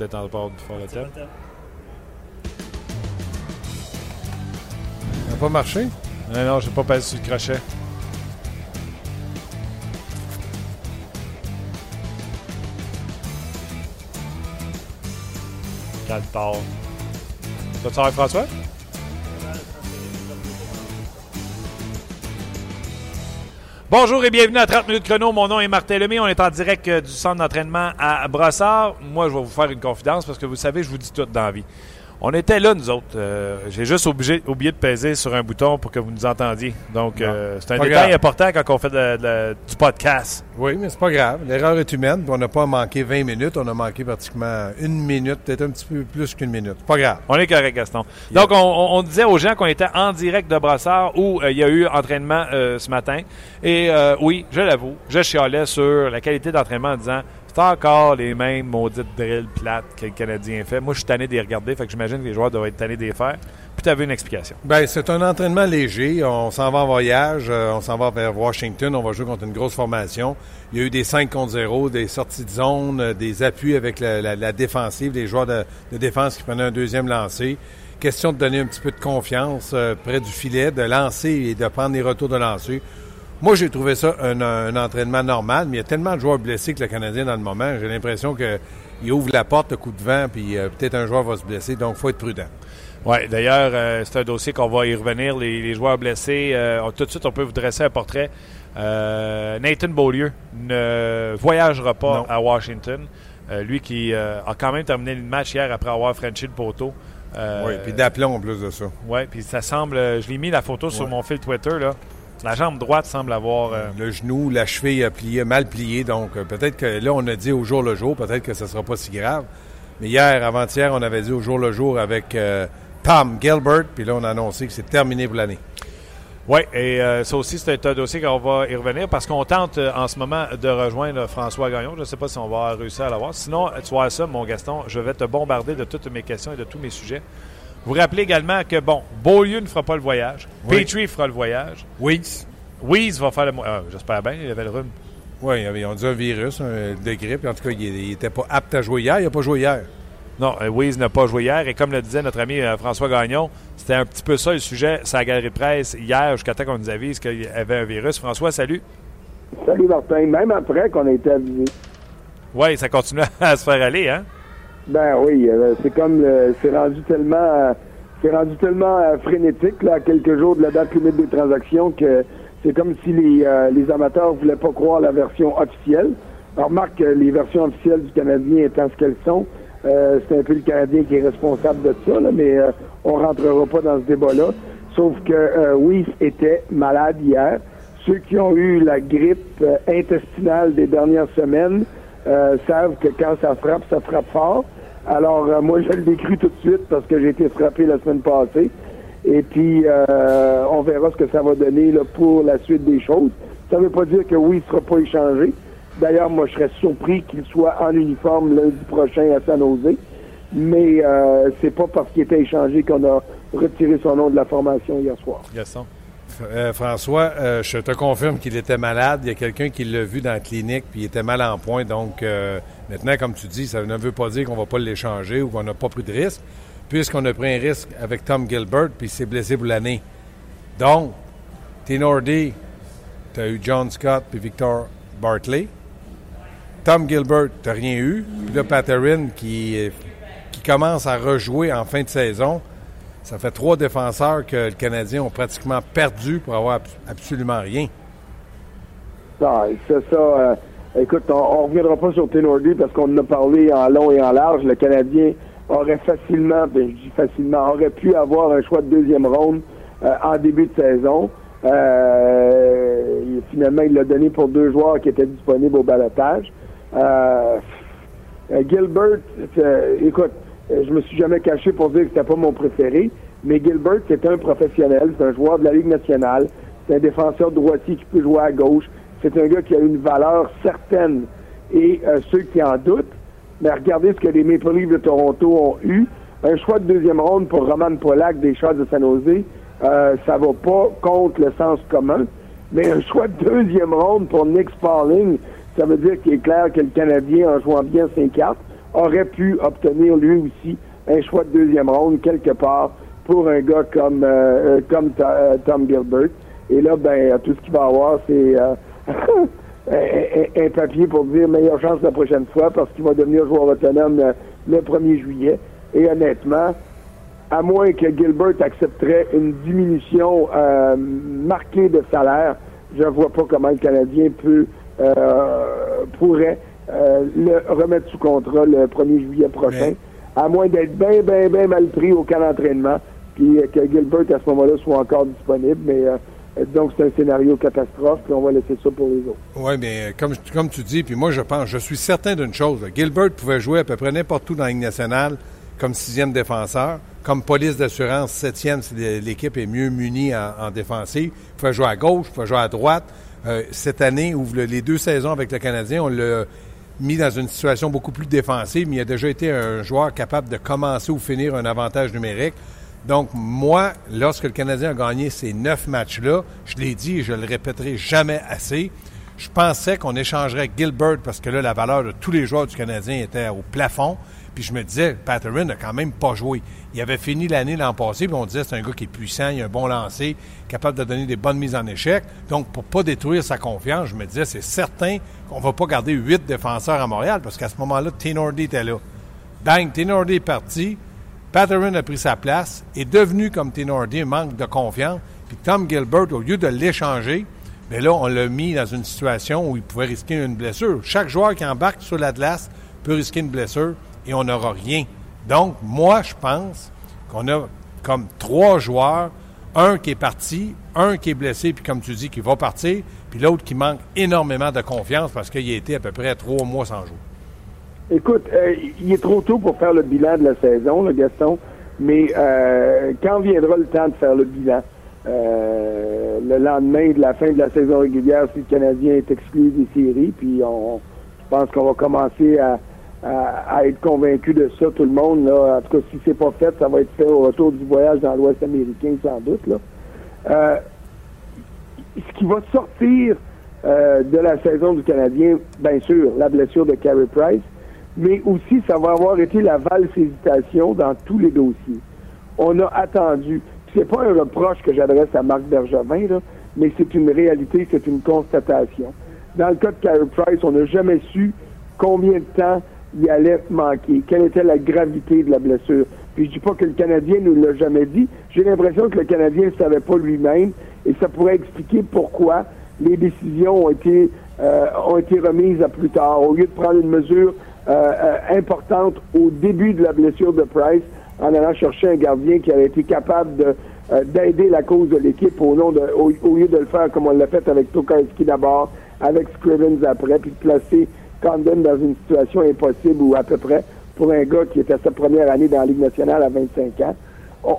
peut-être en bord du fond de tête. Ça n'a pas marché? Non, non, j'ai pas passé sur le crochet. Quel tard. Tu vas avec François? Bonjour et bienvenue à 30 minutes chrono. Mon nom est Martin Lemay. On est en direct euh, du centre d'entraînement à Brossard. Moi, je vais vous faire une confidence parce que vous savez, je vous dis tout dans la vie. On était là, nous autres. Euh, J'ai juste obligé, oublié de peser sur un bouton pour que vous nous entendiez. Donc, euh, c'est un Pas détail grave. important quand on fait de- de- du podcast. Oui, mais c'est pas grave. L'erreur est humaine. On n'a pas manqué 20 minutes. On a manqué pratiquement une minute, peut-être un petit peu plus qu'une minute. Pas grave. On est correct, Gaston. Donc, on, disait aux gens qu'on était en direct de Brossard où euh, il y a eu entraînement ce matin. Et oui, je l'avoue, je chialais sur la qualité d'entraînement en disant c'est encore les mêmes maudites drills plates que le Canadien fait. Moi, je suis tanné de les regarder, fait que j'imagine que les joueurs doivent être tannés de les faire. Puis, tu avais une explication. Ben, c'est un entraînement léger. On s'en va en voyage. euh, on s'en va vers Washington. On va jouer contre une grosse formation. Il y a eu des 5 contre 0, des sorties de zone, euh, des appuis avec la, défensive, des joueurs de, de défense qui prenaient un deuxième lancer. Question de donner un petit peu de confiance euh, près du filet, de lancer et de prendre les retours de lancer. Moi, j'ai trouvé ça un, un entraînement normal, mais il y a tellement de joueurs blessés que le Canadien dans le moment. J'ai l'impression qu'il ouvre la porte, un coup de vent, puis euh, peut-être un joueur va se blesser. Donc, il faut être prudent. Oui, d'ailleurs, euh, c'est un dossier qu'on va y revenir. Les, les joueurs blessés, euh, on- tout de suite, on peut vous dresser un portrait. Nathan Beaulieu ne voyagera pas Non. à Washington. Lui qui a quand même terminé le match hier après avoir franchi le poteau. Oui, puis d'aplomb en plus de ça. ouais, puis ça semble. Je l'ai mis la photo sur mon fil Twitter. Là. La jambe droite semble avoir. euh, Le genou, la cheville a plié, mal plié. Donc, euh, peut-être que là, on a dit au jour le jour, peut-être que ce ne sera pas si grave. Mais hier, avant-hier, on avait dit au jour le jour avec euh, Tom Gilbert. Puis là, on a annoncé que c'est terminé pour l'année. Oui, et euh, ça aussi, c'est un dossier qu'on va y revenir parce qu'on tente euh, en ce moment de rejoindre François Gagnon. Je ne sais pas si on va réussir à l'avoir. Sinon, tu vois ça, mon Gaston, je vais te bombarder de toutes mes questions et de tous mes sujets. Vous rappelez également que, bon, Beaulieu ne fera pas le voyage. Oui. Petrie fera le voyage. Oui. Weeze va faire le. ah, J'espère bien, il avait le rhume. Oui, ils ont dit un virus, un, de grippe. En tout cas, il n'était pas apte à jouer hier. Il n'a pas joué hier. Non, euh, Weeze n'a pas joué hier. Et comme le disait notre ami euh, François Gagnon, c'était un petit peu ça le sujet, sa galerie de presse hier, jusqu'à temps qu'on nous avise qu'il y avait un virus. François, salut. Salut Martin, même après qu'on a été avisé. Oui, ça continue à se faire aller, hein? Ben oui, euh, c'est comme c'est rendu tellement euh, c'est rendu tellement euh, frénétique là, quelques jours de la date limite des transactions que c'est comme si les, euh, les amateurs voulaient pas croire la version officielle. Alors, remarque que les versions officielles du Canadien étant ce qu'elles sont, c'est un peu le Canadien qui est responsable de ça, mais euh, on rentrera pas dans ce débat-là. Sauf que oui, était malade hier. Ceux qui ont eu la grippe intestinale des dernières semaines euh, savent que quand ça frappe, ça frappe fort. Alors, euh, moi, je l'ai cru tout de suite parce que j'ai été frappé la semaine passée. Et puis, euh, on verra ce que ça va donner pour la suite des choses. Ça ne veut pas dire que oui, il ne sera pas échangé. D'ailleurs, moi, je serais surpris qu'il soit en uniforme lundi prochain à San Jose. Mais c'est pas parce qu'il était échangé qu'on a retiré son nom de la formation hier soir. Gaston. Euh, François, euh, je te confirme qu'il était malade. Il y a quelqu'un qui l'a vu dans la clinique, puis il était mal en point. Donc, euh, maintenant, comme tu dis, ça ne veut pas dire qu'on va pas l'échanger ou qu'on n'a pas pris de risque, puisqu'on a pris un risque avec Tom Gilbert, puis il s'est blessé pour l'année. Donc, Tinordi, tu as eu John Scott puis Victor Bartley. Tom Gilbert, tu rien eu. Puis là, euh, qui commence à rejouer en fin de saison. Ça fait trois défenseurs que le Canadien ont pratiquement perdu pour avoir abs- absolument rien. Ah, c'est ça. euh, écoute, on, on reviendra pas sur Tenordi parce qu'on en a parlé en long et en large. Le Canadien aurait facilement, ben, je dis facilement, aurait pu avoir un choix de deuxième ronde euh, en début de saison. Euh, finalement, il l'a donné pour deux joueurs qui étaient disponibles au balotage. Gilbert, écoute, je me suis jamais caché pour dire que c'était pas mon préféré, mais Gilbert, c'est un professionnel, c'est un joueur de la Ligue nationale, c'est un défenseur droitier qui peut jouer à gauche, c'est un gars qui a une valeur certaine. Et euh, ceux qui en doutent, mais regardez ce que les Maple Leafs de Toronto ont eu. Un choix de deuxième ronde pour Roman Polak des Chats de San Jose, euh, ça va pas contre le sens commun. Mais un choix de deuxième ronde pour Nick Spalling, ça veut dire qu'il est clair que le Canadien, en jouant bien 5 cartes, aurait pu obtenir lui aussi un choix de deuxième ronde quelque part pour un gars comme, comme Tom Gilbert. Et là, ben, tout ce qu'il va avoir, c'est un, papier pour dire meilleure chance la prochaine fois parce qu'il va devenir joueur autonome le 1er juillet. Et honnêtement, à moins que Gilbert accepterait une diminution euh, marquée de salaire, je ne vois pas comment le Canadien peut euh, pourrait euh, le remettre sous contrat le 1er juillet prochain, à moins d'être bien, bien, bien mal pris au camp d'entraînement, puis que Gilbert à ce moment-là soit encore disponible. Mais donc, c'est un scénario catastrophe, puis on va laisser ça pour les autres. Oui, mais comme, comme tu dis, puis moi, je pense, je suis certain d'une chose. Gilbert pouvait jouer à peu près n'importe où dans la Ligue nationale comme sixième défenseur. Comme police d'assurance, septième, si l'équipe est mieux munie en, défensive. Il pouvait jouer à gauche, il pouvait jouer à droite. Euh, cette année, ou les deux saisons avec le Canadien, on l'a mis dans une situation beaucoup plus défensive, mais il a déjà été un joueur capable de commencer ou finir un avantage numérique. Donc, moi, lorsque le Canadien a gagné ces neuf matchs-là, je l'ai dit et je le répéterai jamais assez, je pensais qu'on échangerait Gilbert parce que là, la valeur de tous les joueurs du Canadien était au plafond. Puis je me disais, Patterson n'a quand même pas joué. Il avait fini l'année l'an passé, puis on disait c'est un gars qui est puissant, il a un bon lancer, capable de donner des bonnes mises en échec. Donc, pour pas détruire sa confiance, je me disais, c'est certain qu'on va pas garder huit défenseurs à Montréal, parce qu'à ce moment-là, Tenordi était là. Bang, Tenordi est parti. Patterson a pris sa place, est devenu comme Tenordi un manque de confiance. Puis Tom Gilbert, au lieu de l'échanger, mais ben là, on l'a mis dans une situation où il pouvait risquer une blessure. Chaque joueur qui embarque sur l'Atlas peut risquer une blessure on n'aura rien. Donc, moi, je pense qu'on a comme trois joueurs, un qui est parti, un qui est blessé, puis comme tu dis, qui va partir, puis l'autre qui manque énormément de confiance parce qu'il a été à peu près trois mois sans jouer. Écoute, euh, il est trop tôt pour faire le bilan de la saison, le Gaston, mais euh, quand viendra le temps de faire le bilan? Euh, le lendemain de la fin de la saison régulière, si le Canadien est exclu des séries, puis on, je pense qu'on va commencer à, à, être convaincu de ça, tout le monde. Là. En tout cas, si c'est pas fait, ça va être fait au retour du voyage dans l'Ouest américain, sans doute. Là. Euh, ce qui va sortir euh, de la saison du Canadien, bien sûr, la blessure de Carey Price, mais aussi ça va avoir été la valse hésitation dans tous les dossiers. On a attendu. C'est pas un reproche que j'adresse à Marc Bergevin, là, mais c'est une réalité, c'est une constatation. Dans le cas de Carey Price, on n'a jamais su combien de temps il allait manquer, quelle était la gravité de la blessure? Puis je dis pas que le Canadien nous l'a jamais dit. J'ai l'impression que le Canadien ne savait pas lui-même et ça pourrait expliquer pourquoi les décisions ont été euh, ont été remises à plus tard. Au lieu de prendre une mesure euh, euh, importante au début de la blessure de Price, en allant chercher un gardien qui avait été capable de d'aider la cause de l'équipe au, nom de, au, lieu de le faire comme on l'a fait avec Tokarski d'abord, avec Scrivens après, puis de placer Condon dans une situation impossible ou à peu près pour un gars qui était sa première année dans la Ligue nationale à 25 ans.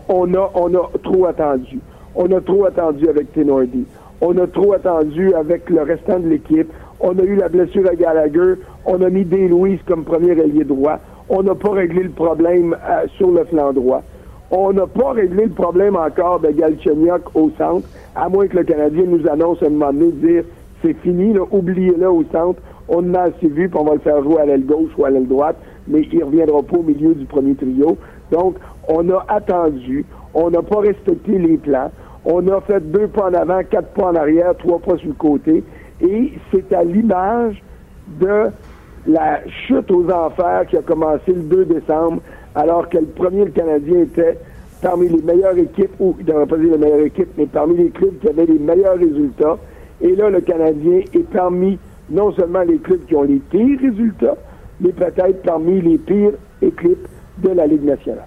On, a, on a trop attendu. On a trop attendu avec Tenordi. On a trop attendu avec le restant de l'équipe. On a eu la blessure à Gallagher. On a mis Des Louis comme premier ailier droit. On n'a pas réglé le problème euh, sur le flanc droit. On n'a pas réglé le problème encore de Galchenyuk au centre, à moins que le Canadien nous annonce un moment donné de dire c'est fini, oubliez-le au centre, on a assez vu, puis on va le faire jouer à l'aile gauche ou à l'aile droite, mais il ne reviendra pas au milieu du premier trio. Donc, on a attendu, on n'a pas respecté les plans, on a fait deux pas en avant, quatre pas en arrière, trois pas sur le côté, et c'est à l'image de la chute aux enfers qui a commencé le 2 décembre, alors que le premier, le Canadien, était parmi les meilleures équipes, ou il ne pas dire les meilleures équipes, mais parmi les clubs qui avaient les meilleurs résultats. Et là, le Canadien est parmi non seulement les clubs qui ont les pires résultats, mais peut-être parmi les pires équipes de la Ligue nationale.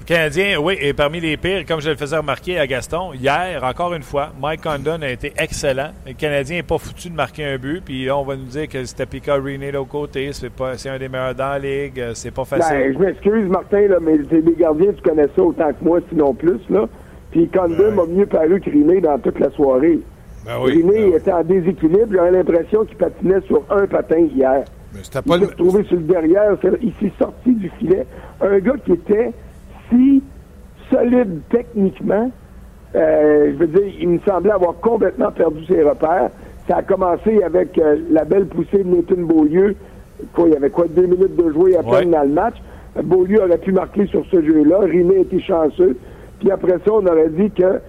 Le Canadien, oui, est parmi les pires, comme je le faisais remarquer à Gaston. Hier, encore une fois, Mike Condon a été excellent. Le Canadien n'est pas foutu de marquer un but, puis là, on va nous dire que c'était Pika René de l'autre côté, c'est, pas, c'est un des meilleurs dans la Ligue, c'est pas facile. Ben, je m'excuse, Martin, là, mais les gardiens, tu connais ça autant que moi, sinon plus. Là. Puis Condon m'a mieux paru que René dans toute la soirée. Ben ben était en déséquilibre. J'avais l'impression qu'il patinait sur un patin hier. Mais c'était pas il s'est retrouvé sur le derrière. Il s'est sorti du filet. Un gars qui était si solide techniquement, euh, je veux dire, il me semblait avoir complètement perdu ses repères. Ça a commencé avec euh, la belle poussée de Nathan Beaulieu quoi, il y avait quoi, deux minutes de jouer à peine dans le match. Beaulieu aurait pu marquer sur ce jeu-là. Rimet était chanceux. Puis après ça, on aurait dit que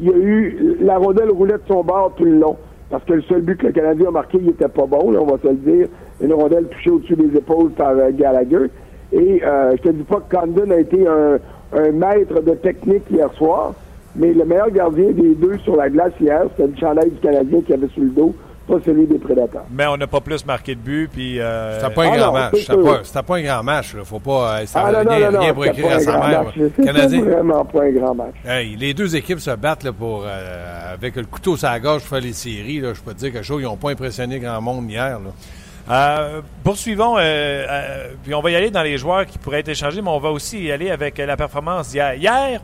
il y a eu la rondelle roulait de son bord tout le long. Parce que le seul but que le Canadien a marqué, il était pas bon, on va te le dire. Une rondelle touchée au-dessus des épaules par euh, Gallagher. Et euh, je te dis pas que Condon a été un, un maître de technique hier soir, mais le meilleur gardien des deux sur la glace hier, c'était le chandail du Canadien qui avait sur le dos, pas celui des prédateurs. Mais on n'a pas plus marqué de but, puis... Euh... C'était pas un ah grand match. C'était pas, un grand match. Là. Faut pas... Euh, ça ah, non, rien, non, rien pour écrire à sa mère. Canadien... vraiment pas un grand match. Hey, les deux équipes se battent là, pour, euh, avec le couteau sur la gorge pour faire les séries. Là. Je peux te dire quelque chose, ils n'ont pas impressionné grand monde hier. Là. Euh, poursuivons, euh, euh, puis on va y aller dans les joueurs qui pourraient être échangés, mais on va aussi y aller avec la performance d'hier. Hier,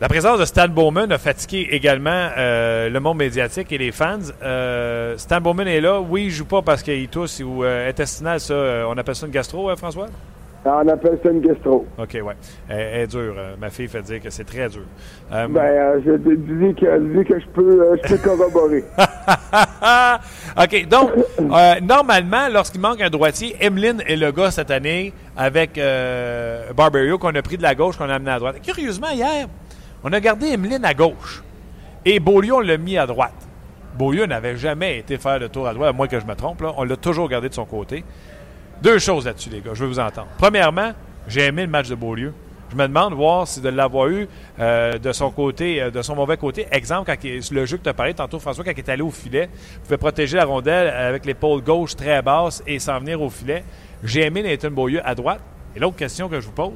la présence de Stan Bowman a fatigué également le monde médiatique et les fans. Stan Bowman est là. Oui, il joue pas parce qu'il tousse ou intestinal, ça, on appelle ça une gastro, François? On appelle ça une gastro. OK, ouais. Elle, est dure. ma fille fait dire que c'est très dur. ben, je dis que, que je peux, je peux corroborer. OK, donc, euh, normalement, lorsqu'il manque un droitier, Emeline est le gars cette année avec euh, Barberio qu'on a pris de la gauche, qu'on a amené à droite. Curieusement, hier, on a gardé Emeline à gauche et Beaulieu, on l'a mis à droite. Beaulieu n'avait jamais été faire le tour à droite, à moins que je me trompe. On l'a toujours gardé de son côté. Deux choses là-dessus, les gars, je veux vous entendre. Premièrement, j'ai aimé le match de Beaulieu. Je me demande voir si de l'avoir eu euh, de son côté, euh, de son mauvais côté. Exemple, quand le jeu que tu as parlé tantôt, François, quand il est allé au filet, il pouvait protéger la rondelle avec l'épaule gauche très basse et s'en venir au filet. J'ai aimé Nathan Beaulieu à droite. Et l'autre question que je vous pose,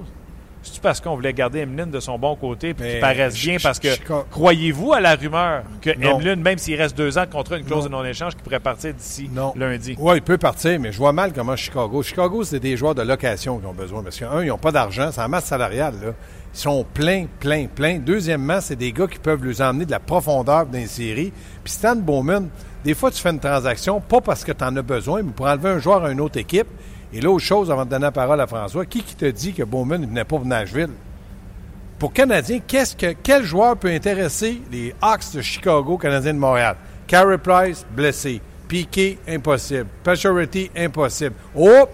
c'est parce qu'on voulait garder Emeline de son bon côté et qu'il paraisse bien? Parce que croyez-vous à la rumeur que Emeline, même s'il reste deux ans de contrat, une clause de non-échange, qui pourrait partir d'ici lundi? Oui, il peut partir, mais je vois mal comment Chicago. Chicago, c'est des joueurs de location qui ont besoin. Parce qu'un, ils n'ont pas d'argent, c'est en masse salariale. Là. Ils sont pleins, pleins, pleins. Deuxièmement, c'est des gars qui peuvent lui emmener de la profondeur dans les séries. Puis Stan Bowman, des fois, tu fais une transaction, pas parce que tu en as besoin, mais pour enlever un joueur à une autre équipe. Et l'autre chose, avant de donner la parole à François, qui qui te dit que Bowman ne venait pas de Nashville? Pour Canadiens, qu'est-ce que, quel joueur peut intéresser les Hawks de Chicago, Canadiens de Montréal? Carey Price, blessé. Piquet, impossible. Pacioretty, impossible. Oh!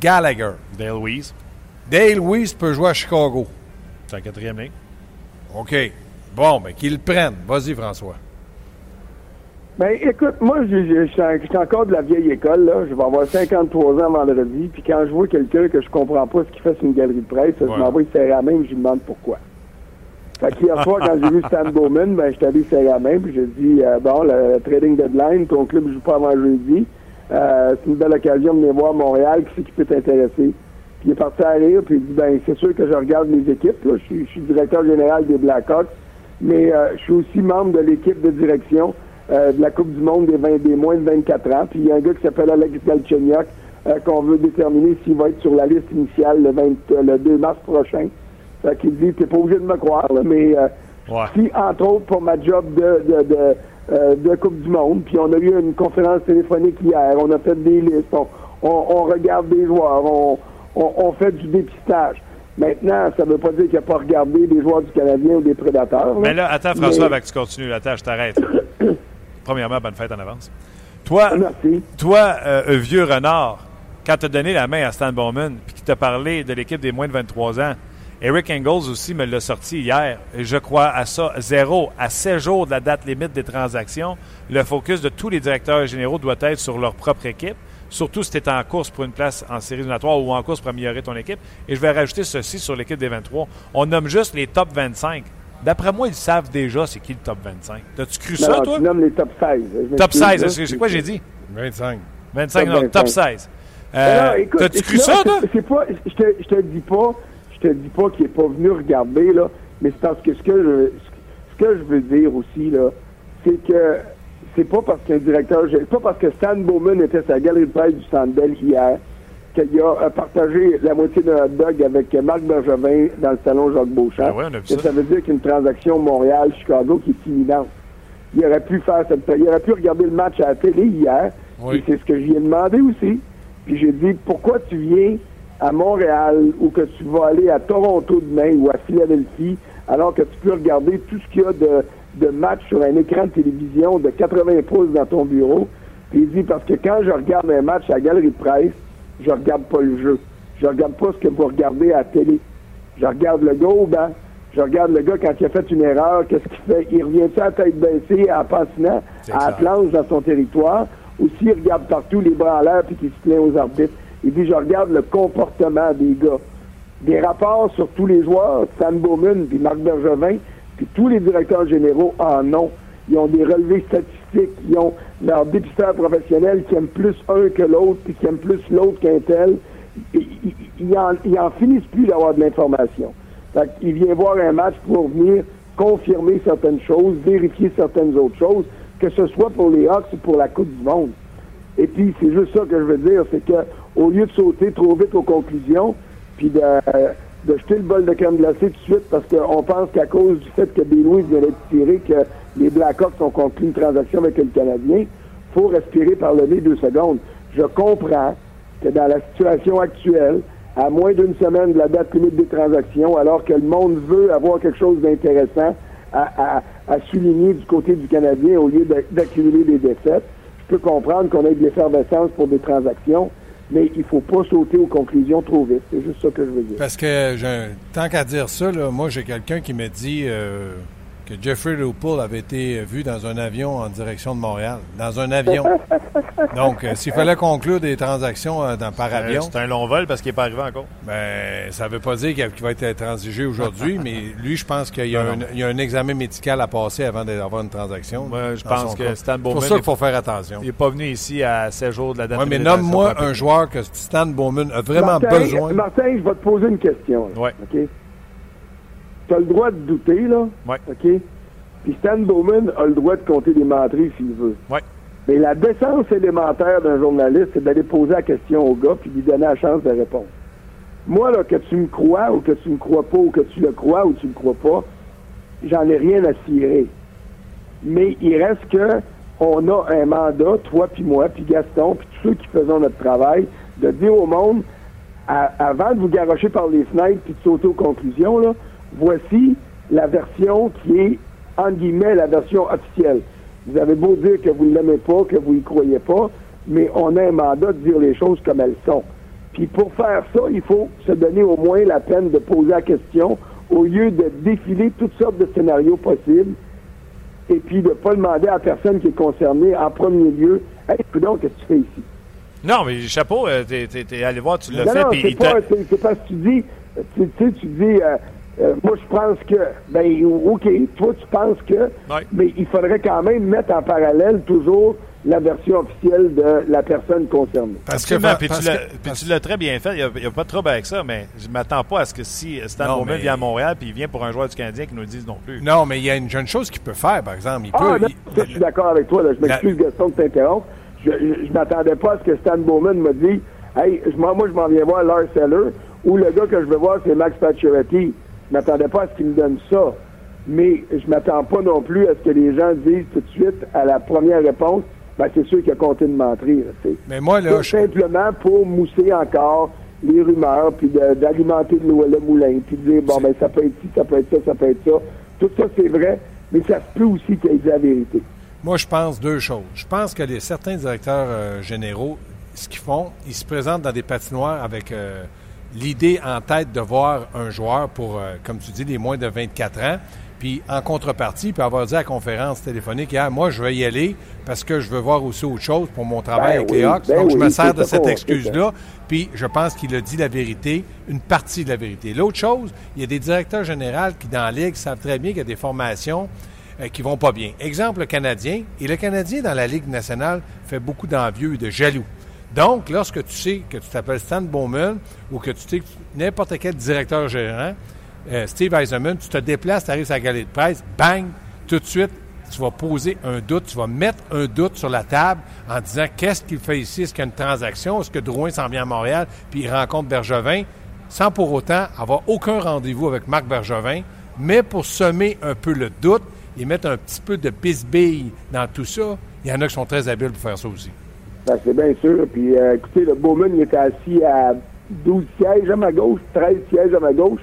Gallagher. Dale Weiss. Dale Weiss peut jouer à Chicago. C'est un quatrième ligne. OK. Bon, ben qu'il le prenne. Vas-y, François. Ben, écoute, moi, je suis encore de la vieille école, là. Je vais avoir 53 ans vendredi, puis quand je vois quelqu'un que je comprends pas ce qu'il fait sur une galerie de presse, je m'envoie serrer main et je lui demande pourquoi. Fait qu'hier soir, quand j'ai vu Stan Bowman, ben, je suis allé serrer la main, puis j'ai dit, euh, bon, le, trading deadline, ton club joue pas avant jeudi. Euh, c'est une belle occasion de venir voir Montréal, qui c'est qui peut t'intéresser. Puis il est parti à rire, puis il dit, ben, c'est sûr que je regarde mes équipes, là. Je suis directeur général des Blackhawks, mais euh, je suis aussi membre de l'équipe de direction euh, de la Coupe du Monde des, 20, des moins de 24 ans. Puis il y a un gars qui s'appelle Alex Galchenyuk euh, qu'on veut déterminer s'il va être sur la liste initiale le, 20, euh, le 2 mars prochain. Fait qu'il dit, t'es pas obligé de me croire, mais si, entre autres, pour ma job de, de, de, de, Coupe du Monde, puis on a eu une conférence téléphonique hier, on a fait des listes, on, regarde des joueurs, on, on, fait du dépistage. Maintenant, ça ne veut pas dire qu'il n'y a pas regardé des joueurs du Canadien ou des prédateurs. Mais là, attends, François, avec tu continues. Attends, je t'arrête. Premièrement, bonne fête en avance. Toi, toi euh, vieux renard, quand tu as donné la main à Stan Bowman puis qu'il t'a parlé de l'équipe des moins de 23 ans, Eric Engels aussi me l'a sorti hier. Je crois à ça. Zéro. À 7 jours de la date limite des transactions, le focus de tous les directeurs généraux doit être sur leur propre équipe, surtout si tu es en course pour une place en série éliminatoire ou en course pour améliorer ton équipe. Et je vais rajouter ceci sur l'équipe des 23. On nomme juste les top 25. D'après moi, ils savent déjà c'est qui le top 25. T'as-tu cru ça, toi? Tu nommes les top 16. Top 16, c'est quoi j'ai dit? 25. 25, non, top 16. Euh, T'as-tu cru ça, toi? Pas, je, te, je te dis pas, je te dis pas qu'il n'est pas venu regarder, là, mais c'est parce que ce que je, ce que je veux dire aussi, là, c'est que c'est pas parce qu'un directeur, c'est pas parce que Stan Bowman était sa galerie de presse du Sandbell hier qu'il a partagé la moitié d'un hot dog avec Marc Bergevin dans le salon Jacques Beauchamp. Ah ça. ça. veut dire qu'une transaction Montréal-Chicago qui est imminente. Il aurait pu faire cette, il aurait pu regarder le match à la télé hier. Et c'est ce que j'y ai demandé aussi. Puis j'ai dit pourquoi tu viens à Montréal ou que tu vas aller à Toronto demain ou à Philadelphie alors que tu peux regarder tout ce qu'il y a de, de match sur un écran de télévision de 80 pouces dans ton bureau? Puis il dit, parce que quand je regarde un match à la galerie de presse, je regarde pas le jeu. Je regarde pas ce que vous regardez à la télé. Je regarde le gars au banc. Je regarde le gars quand il a fait une erreur, qu'est-ce qu'il fait? Il revient à tête baissée, en patinant, à la planche dans son territoire, ou s'il regarde partout les bras en l'air puis qu'il se plaint aux arbitres. Il dit, je regarde le comportement des gars. Des rapports sur tous les joueurs, Stan Bowman puis Marc Bergevin, puis tous les directeurs généraux en ont. Ils ont des relevés statistiques, ils ont leurs dépisteurs professionnels qui aiment plus un que l'autre, puis qui aiment plus l'autre qu'un tel. Ils en, en finissent plus d'avoir de l'information. Il vient voir un match pour venir confirmer certaines choses, vérifier certaines autres choses, que ce soit pour les Hawks ou pour la Coupe du Monde. Et puis, c'est juste ça que je veux dire, c'est que au lieu de sauter trop vite aux conclusions, puis de, de jeter le bol de crème glacée tout de suite, parce qu'on pense qu'à cause du fait que Louis vient d'être tiré, que les Blackhawks ont conclu une transaction avec le Canadien, faut respirer par le nez deux secondes. Je comprends que dans la situation actuelle, à moins d'une semaine de la date limite des transactions, alors que le monde veut avoir quelque chose d'intéressant à, souligner du côté du Canadien au lieu d'accumuler des défaites. Je peux comprendre qu'on ait de l'effervescence pour des transactions, mais il ne faut pas sauter aux conclusions trop vite. C'est juste ça que je veux dire. Parce que, tant qu'à dire ça, moi, j'ai quelqu'un qui me dit... Euh, que Jeffrey Lupul avait été vu dans un avion en direction de Montréal. Dans un avion. Donc, euh, s'il fallait conclure des transactions euh, dans, par euh, avion. c'est un long vol parce qu'il n'est pas arrivé encore. Ben, ça ne veut pas dire qu'il va être transigé aujourd'hui, mais lui, je pense qu'il y, a un examen médical à passer avant d'avoir une transaction. Moi, je pense que Stan Bowman. C'est pour ça qu'il faut faire attention. Il n'est pas venu ici à 16 jours de la date Oui, mais nomme-moi un joueur que Stan Bowman a vraiment besoin. Martin, je vais te poser une question. Oui. OK? Tu as le droit de douter, là. Oui. OK? Puis Stan Bowman a le droit de compter des menteries s'il veut. Oui. Mais la décence élémentaire d'un journaliste, c'est d'aller poser la question au gars puis lui donner la chance de répondre. Moi, là, que tu me crois ou que tu me crois pas ou que tu le crois ou tu le crois pas, j'en ai rien à cirer. Mais il reste que on a un mandat, toi puis moi, puis Gaston, puis tous ceux qui faisons notre travail, de dire au monde, avant de vous garocher par les fenêtres puis de sauter aux conclusions, là, voici la version qui est, en guillemets, la version officielle. Vous avez beau dire que vous ne l'aimez pas, que vous y croyez pas, mais on a un mandat de dire les choses comme elles sont. Puis pour faire ça, il faut se donner au moins la peine de poser la question au lieu de défiler toutes sortes de scénarios possibles et puis de ne pas demander à la personne qui est concernée en premier lieu Hey, donc, qu'est-ce que tu fais ici? Non, mais chapeau, euh, t'es, es, allé voir, tu l'as fait. Non, c'est, pas, parce que tu dis, tu sais, tu dis, euh, euh, moi, je pense que, ben, OK, toi, tu penses que, mais il faudrait quand même mettre en parallèle toujours la version officielle de la personne concernée. Parce que, puis, tu l'as très bien fait, il n'y a, pas de trouble avec ça, mais je ne m'attends pas à ce que si Stan Bowman vient à Montréal puis il vient pour un joueur du Canadien qui nous le dise non plus. Non, mais il y a une jeune chose qu'il peut faire, par exemple. Il ah, peut, je suis d'accord avec toi. Là. Je m'excuse, Gaston, de t'interrompre. Je ne m'attendais pas à ce que Stan Bowman me dise Hey, moi, je m'en viens voir Lars Seller, ou le gars que je veux voir, c'est Max Pacioretty. Je m'attendais pas à ce qu'il me donne ça. Mais je m'attends pas non plus à ce que les gens disent tout de suite à la première réponse, ben, c'est sûr qu'il a compté de mentir. Mais moi, là, simplement pour mousser encore les rumeurs, puis d'alimenter le, moulin, puis de dire, bon, ben, ça peut être ci, ça peut être ça, ça peut être ça. Tout ça, c'est vrai, mais ça se peut aussi qu'il ait dit la vérité. Moi, je pense deux choses. Je pense que les, certains directeurs euh, généraux, ce qu'ils font, ils se présentent dans des patinoires avec... Euh, l'idée en tête de voir un joueur pour, euh, comme tu dis, les moins de 24 ans, puis en contrepartie, il peut avoir dit à la conférence téléphonique, hier, moi, je vais y aller parce que je veux voir aussi autre chose pour mon travail ben avec les Hawks. Ben Donc, je me sers de cette excuse-là. Puis, je pense qu'il a dit la vérité, une partie de la vérité. L'autre chose, il y a des directeurs généraux qui, dans la Ligue, savent très bien qu'il y a des formations euh, qui vont pas bien. Exemple, le Canadien. Et le Canadien, dans la Ligue nationale, fait beaucoup d'envieux et de jaloux. Donc, lorsque tu sais que tu t'appelles Stan Bowman ou que tu sais n'importe quel directeur gérant, euh, Steve Eisenman, tu te déplaces, tu arrives à la galerie de presse, bang, tout de suite, tu vas poser un doute, tu vas mettre un doute sur la table en disant qu'est-ce qu'il fait ici, est-ce qu'il y a une transaction, est-ce que Drouin s'en vient à Montréal, puis il rencontre Bergevin, sans pour autant avoir aucun rendez-vous avec Marc Bergevin, mais pour semer un peu le doute et mettre un petit peu de bisbille dans tout ça, il y en a qui sont très habiles pour faire ça aussi. Ben, c'est bien sûr. Puis, euh, écoutez, le Bowman, il était assis à 12 sièges à ma gauche, 13 sièges à ma gauche.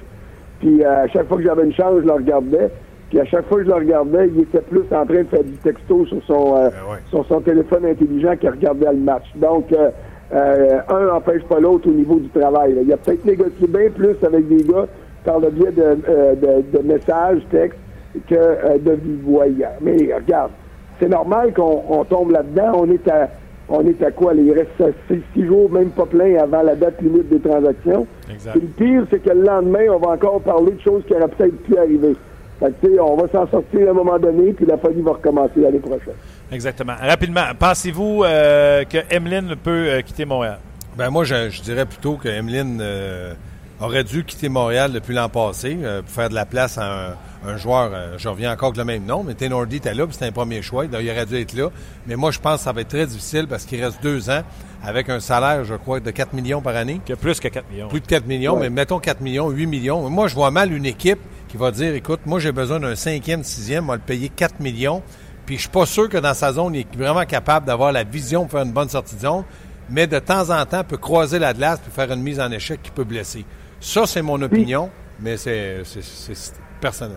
Puis, euh, à chaque fois que j'avais une chance, je le regardais. Puis à chaque fois que je le regardais, il était plus en train de faire du texto sur son, euh, Ben ouais. sur son téléphone intelligent qu'il regardait le match. Donc, euh, euh, un n'empêche pas l'autre au niveau du travail. là. Il a peut-être négocié bien plus avec des gars par le biais de, euh, de, de messages, textes, que de vive. Mais regarde, c'est normal qu'on on tombe là-dedans. On est à on est à quoi? Il reste six, six jours, même pas plein, avant la date limite des transactions. Exact. Puis le pire, c'est que le lendemain, on va encore parler de choses qui auraient peut-être pu arriver. Fait que, tu sais, on va s'en sortir à un moment donné, puis la folie va recommencer l'année prochaine. Exactement. Rapidement, pensez-vous euh, que Emeline peut euh, quitter Montréal? Ben moi, je, je dirais plutôt que Emeline euh, aurait dû quitter Montréal depuis l'an passé euh, pour faire de la place à un, un joueur, euh, je reviens encore avec le même nom, mais Tenordi était là, puis c'était un premier choix, donc il aurait dû être là. Mais moi, je pense que ça va être très difficile parce qu'il reste deux ans avec un salaire, je crois, de 4 millions par année. Que plus que 4 millions. Plus de 4 millions, Ouais. mais mettons 4 millions, 8 millions. Moi, je vois mal une équipe qui va dire, écoute, moi, j'ai besoin d'un cinquième, sixième, on va le payer 4 millions. Puis je suis pas sûr que dans sa zone, il est vraiment capable d'avoir la vision pour faire une bonne sortie de zone, mais de temps en temps, peut croiser la glace puis faire une mise en échec qui peut blesser. Ça, c'est mon opinion, mais c'est personnel.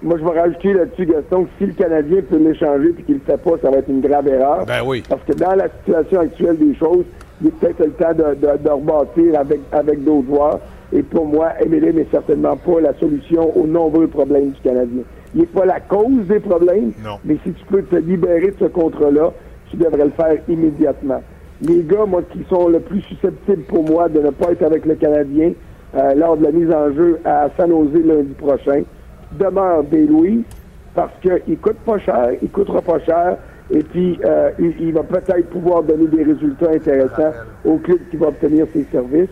Moi, je vais rajouter là-dessus, Gaston, que si le Canadien peut l'échanger puis qu'il le fait pas, ça va être une grave erreur. Ben oui. Parce que dans la situation actuelle des choses, il est peut-être le temps de, de, de rebâtir avec, avec d'autres joueurs. Et pour moi, Emeline n'est certainement pas la solution aux nombreux problèmes du Canadien. Il n'est pas la cause des problèmes, Non. mais si tu peux te libérer de ce contrat-là, tu devrais le faire immédiatement. Les gars, moi, qui sont le plus susceptibles pour moi de ne pas être avec le Canadien euh, lors de la mise en jeu à San Jose lundi prochain, demeure Louis parce qu'il coûte pas cher, il coûtera pas cher, et puis euh, il, va peut-être pouvoir donner des résultats intéressants au club qui va obtenir ses services.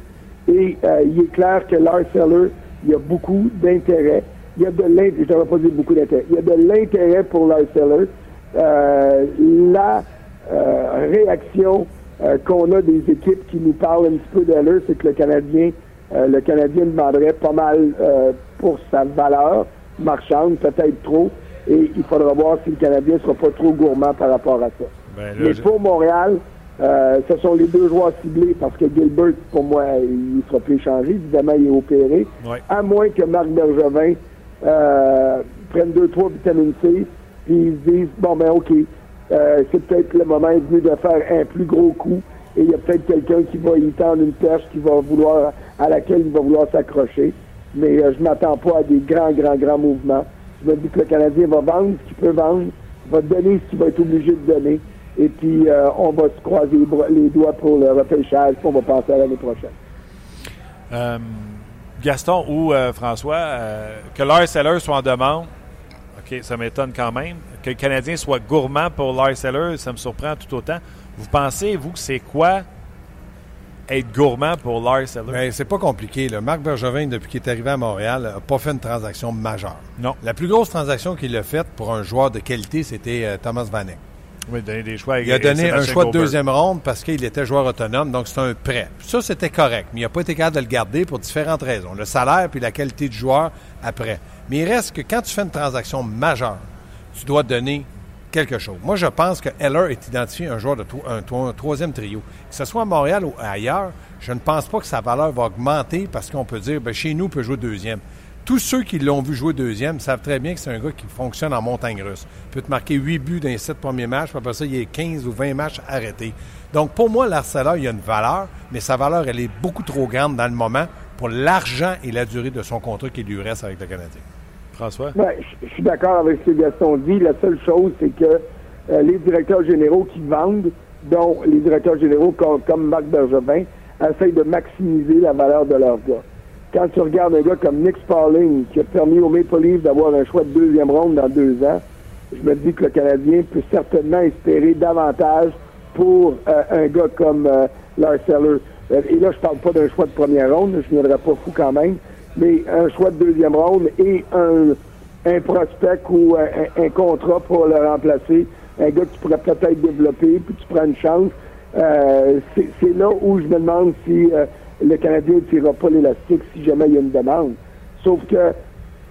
Et euh, il est clair que Lars Eller, il y a beaucoup d'intérêt. Il y a de l'intérêt, je ne pas dire beaucoup d'intérêt, il y a de l'intérêt pour Lars Eller. Euh, la euh, réaction qu'on a des équipes qui nous parlent un petit peu d'Eller, c'est que le Canadien, euh, le Canadien demanderait pas mal euh, pour sa valeur marchande, peut-être trop, et il faudra voir si le Canadien sera pas trop gourmand par rapport à ça. Ben, là, Mais pour Montréal, euh, ce sont les deux joueurs ciblés parce que Gilbert, pour moi, il sera plus échangé. Évidemment, il est opéré. Ouais. À moins que Marc Bergevin euh, prenne deux, trois vitamines C, puis ils se disent, bon, ben OK, euh, c'est peut-être le moment venu de faire un plus gros coup. Et il y a peut-être quelqu'un qui va y tendre une perche qui va vouloir, à laquelle il va vouloir s'accrocher. Mais euh, je m'attends pas à des grands, grands, grands mouvements. Je me dis que le Canadien va vendre ce qu'il peut vendre, va donner ce qu'il va être obligé de donner. Et puis, euh, on va se croiser les, doigts pour le repêchage, puis on va passer à l'année prochaine. Euh, Gaston ou François, que Lars Eller soit en demande, OK, ça m'étonne quand même. Que le Canadien soit gourmand pour Lars Eller, ça me surprend tout autant. Vous pensez, vous, que c'est quoi être gourmand pour Lars Eller? Ben, c'est pas compliqué. Là. Marc Bergevin, depuis qu'il est arrivé à Montréal, n'a pas fait une transaction majeure. Non. La plus grosse transaction qu'il a faite pour un joueur de qualité, c'était euh, Thomas Vanek. Oui, donner des choix. Il a donné un choix de deuxième ronde parce qu'il était joueur autonome, donc c'est un prêt. Ça, c'était correct, mais il n'a pas été capable de le garder pour différentes raisons. Le salaire puis la qualité du joueur après. Mais il reste que quand tu fais une transaction majeure, tu dois donner quelque chose. Moi, je pense que Heller est identifié un joueur de troisième trio. Que ce soit à Montréal ou ailleurs, je ne pense pas que sa valeur va augmenter parce qu'on peut dire, ben, chez nous, il peut jouer deuxième. Tous ceux qui l'ont vu jouer deuxième savent très bien que c'est un gars qui fonctionne en montagne russe. Il peut te marquer 8 buts dans les 7 premiers matchs, puis après ça, il y a 15 ou 20 matchs arrêtés. Donc, pour moi, l'Arcelor, il a une valeur, mais sa valeur, elle est beaucoup trop grande dans le moment pour l'argent et la durée de son contrat qui lui reste avec le Canadien. François? Ben, je- suis d'accord avec ce que Gaston dit. La seule chose, c'est que euh, les directeurs généraux qui vendent, dont les directeurs généraux comme, Marc Bergevin, essayent de maximiser la valeur de leur gars. Quand tu regardes un gars comme Nick Sparling, qui a permis au Maple Leafs d'avoir un choix de deuxième ronde dans deux ans, je me dis que le Canadien peut certainement espérer davantage pour euh, un gars comme euh, Lars Eller. Et là, je parle pas d'un choix de première ronde, je ne viendrai pas fou quand même, mais un choix de deuxième ronde et un, un prospect ou un, un contrat pour le remplacer, un gars que tu pourrais peut-être développer, puis tu prends une chance. Euh, c'est là où je me demande si euh, le Canadien ne tirera pas l'élastique si jamais il y a une demande. Sauf que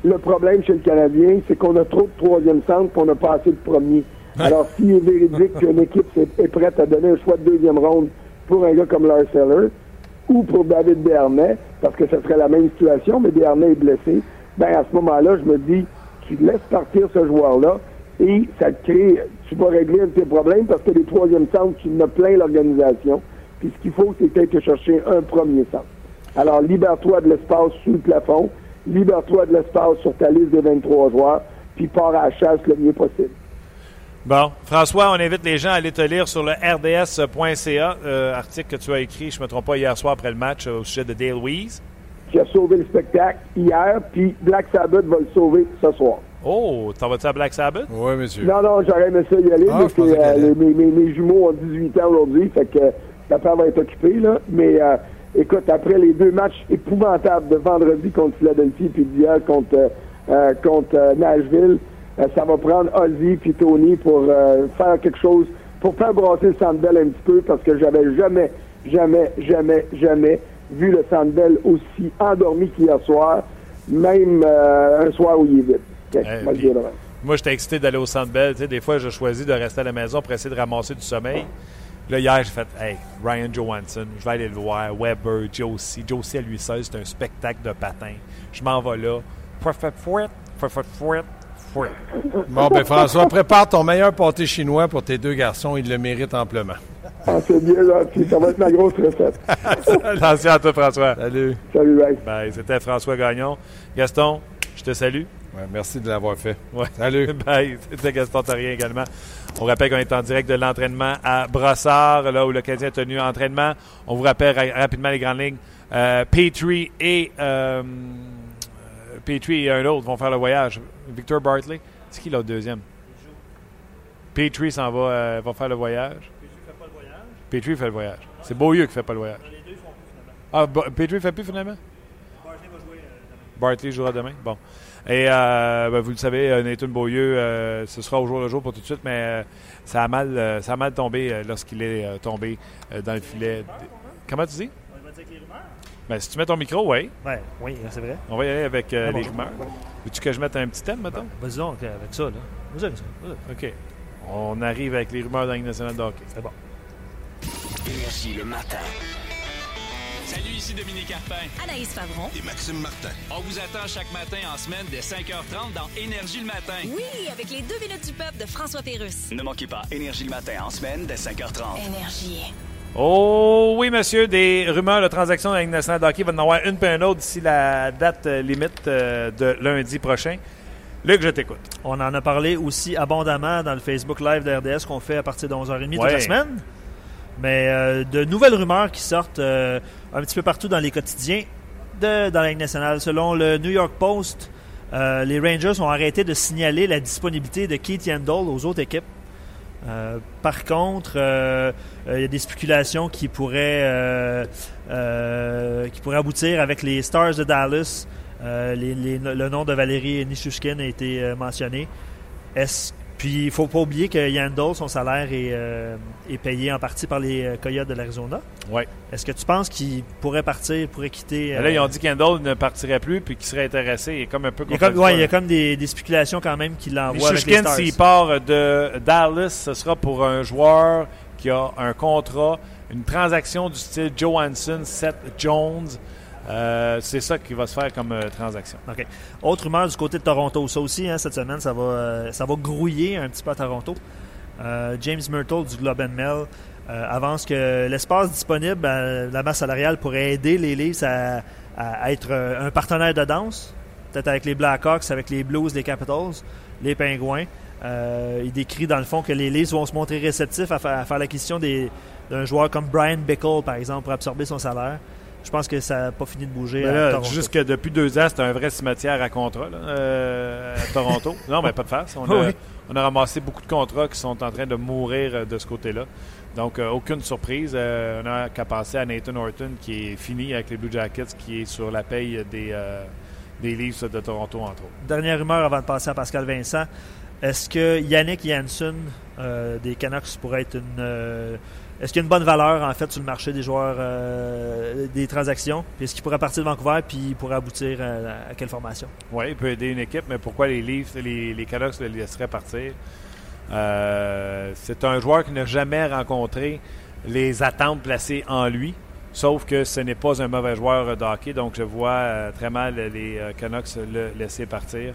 le problème chez le Canadien, c'est qu'on a trop de troisième centre et on n'a pas assez de premier. Alors, s'il est véridique qu'une équipe est, est prête à donner un choix de deuxième ronde pour un gars comme Lars Eller ou pour David Dernay, parce que ce serait la même situation, mais Dernay est blessé, ben à ce moment-là, je me dis tu laisses partir ce joueur-là et ça te crée, tu vas régler un de tes problèmes parce que les troisièmes centres, tu en as plein l'organisation. Puis ce qu'il faut, c'est peut-être chercher un premier centre. Alors, libère-toi de l'espace sous le plafond, libère-toi de l'espace sur ta liste de 23 joueurs, puis pars à la chasse le mieux possible. Bon, François, on invite les gens à aller te lire sur le rds.ca, euh, article que tu as écrit, je ne me trompe pas, hier soir après le match au sujet de Dale Weiss. Qui a sauvé le spectacle hier, puis Black Sabbath va le sauver ce soir. Oh, t'en vas-tu à Black Sabbath? Oui, monsieur. Non, non, j'aurais aimé ça y aller, Ah, mais euh, les- mes, mes- mes jumeaux ont 18 ans aujourd'hui, fait que la père va être occupée, là. Mais euh, écoute, après les deux matchs épouvantables de vendredi contre Philadelphie puis d'hier contre, euh, euh, contre euh, Nashville, euh, ça va prendre Ozzy puis Tony pour euh, faire quelque chose, pour faire brasser le Sandbell un petit peu, parce que j'avais jamais, jamais, jamais, jamais vu le Sandbell aussi endormi qu'hier soir, même euh, un soir où il est vide. Ok, Eh, moi, puis- j'étais excité d'aller au Centre Bell. Tu sais, des fois, je choisis de rester à la maison pour essayer de ramasser du sommeil. Là, hier, j'ai fait Hey, Ryan Johansson, je vais aller le voir. Weber, Josie. Josie à lui seul, c'est un spectacle de patin. Je m'en vais là. Fouet, fouet, fouet, fouet, fouet. Bon, ben François, prépare ton meilleur pâté chinois pour tes deux garçons. Ils le méritent amplement. Ah, c'est bien, là. Puis ça va être ma grosse recette. Attention à toi, François. Salut. Salut, bye. Bye. C'était François Gagnon. Gaston, je te salue. Ouais, merci de l'avoir fait. Ouais. Salut. Bye. C'était Gaston Tarien également. On rappelle qu'on est en direct de l'entraînement à Brossard, là où le Canadien a tenu entraînement. On vous rappelle ra- rapidement les grandes lignes. Euh, Petrie et euh, Petrie et un autre vont faire le voyage. Victor Bartley. C'est qui l'autre deuxième? Petrie s'en va, euh, va faire le voyage. Petrie fait le voyage. C'est Beaulieu qui fait pas le voyage. Ah, Ba- Petrie fait plus finalement? Bartley jouera demain? Bon. Et euh, ben, vous le savez, euh, Nathan Beaulieu, euh, ce sera au jour le jour pour tout de suite, mais euh, ça, a mal, euh, ça a mal tombé euh, lorsqu'il est euh, tombé euh, dans le filet. Comment tu dis? Ben, si tu mets ton micro, oui. Ouais, oui, c'est vrai. On va y aller avec euh, Ah les rumeurs. Veux-tu que je mette un petit thème, mettons? Vas-y donc avec ça, là. Vas-y avec ça. OK. On arrive avec les rumeurs dans la Ligue nationale de hockey. C'est bon. Énergie le matin. Salut, ici Dominique Carpin. Anaïs Favron. Et Maxime Martin. On vous attend chaque matin en semaine dès 5h30 dans Énergie le matin. Oui, avec les deux minutes du peuple de François Pérusse. Ne manquez pas Énergie le matin en semaine dès 5h30. Énergie. Oh oui, monsieur, des rumeurs de transactions dans la Ligue nationale de hockey. Il va en avoir une puis une autre d'ici la date euh, limite euh, de lundi prochain. Luc, je t'écoute. On en a parlé aussi abondamment dans le Facebook Live de RDS qu'on fait à partir de 11h30 toute Ouais. la semaine. Mais euh, de nouvelles rumeurs qui sortent euh, un petit peu partout dans les quotidiens de, dans la Ligue nationale. Selon le New York Post, euh, les Rangers ont arrêté de signaler la disponibilité de Keith Yandel aux autres équipes. Euh, par contre, euh, euh, il y a des spéculations qui pourraient, qui pourraient aboutir avec les Stars de Dallas. Le nom de Valérie Nishushkin a été mentionné. Est-ce- puis il faut pas oublier que Yandel, son salaire est, euh, est payé en partie par les euh, Coyotes de l'Arizona. Ouais. Est-ce que tu penses qu'il pourrait partir, pourrait quitter Là, ils ont euh, dit qu'Endall ne partirait plus puis qu'il serait intéressé. Il est comme un peu il y a comme, contradictoire. ouais, il y a comme des, des spéculations quand même qu'il l'envoie avec les Nishushkin, Stars. s'il part de Dallas, ce sera pour un joueur qui a un contrat, une transaction du style Johansson, Seth Jones. Euh, c'est ça qui va se faire comme euh, transaction. OK. Autre rumeur du côté de Toronto. Ça aussi, hein, cette semaine, ça va, euh, ça va grouiller un petit peu à Toronto. James Myrtle du Globe and Mail avance que l'espace disponible la masse salariale pourrait aider les Leafs à, être un partenaire de danse. Peut-être avec les Blackhawks, avec les Blues, les Capitals, les Pingouins. Il décrit dans le fond que les Leafs vont se montrer réceptifs à, fa- à faire l'acquisition d'un joueur comme Brian Bickle, par exemple, pour absorber son salaire. Je pense que ça n'a pas fini de bouger Ben à là, Toronto. juste que depuis deux ans, c'est un vrai cimetière à contrat là, euh, à Toronto. non, mais pas de face. On a, Oui. on a ramassé beaucoup de contrats qui sont en train de mourir euh, de ce côté-là. Donc, euh, aucune surprise. Euh, on n'a qu'à passer à Nathan Horton, qui est fini avec les Blue Jackets, qui est sur la paye des, des Leafs de Toronto, entre autres. Dernière rumeur avant de passer à Pascal Vincent. Est-ce que Yannick Janssen des Canucks pourrait être une. Est-ce qu'il y a une bonne valeur en fait sur le marché des joueurs euh, des transactions? Est-ce qu'il pourrait partir de Vancouver puis il pourrait aboutir à, quelle formation? Oui, il peut aider une équipe, mais pourquoi les Leafs, les, Canucks le laisseraient partir? Euh, c'est un joueur qui n'a jamais rencontré les attentes placées en lui, sauf que ce n'est pas un mauvais joueur de hockey, donc je vois euh, très mal les Canucks le laisser partir.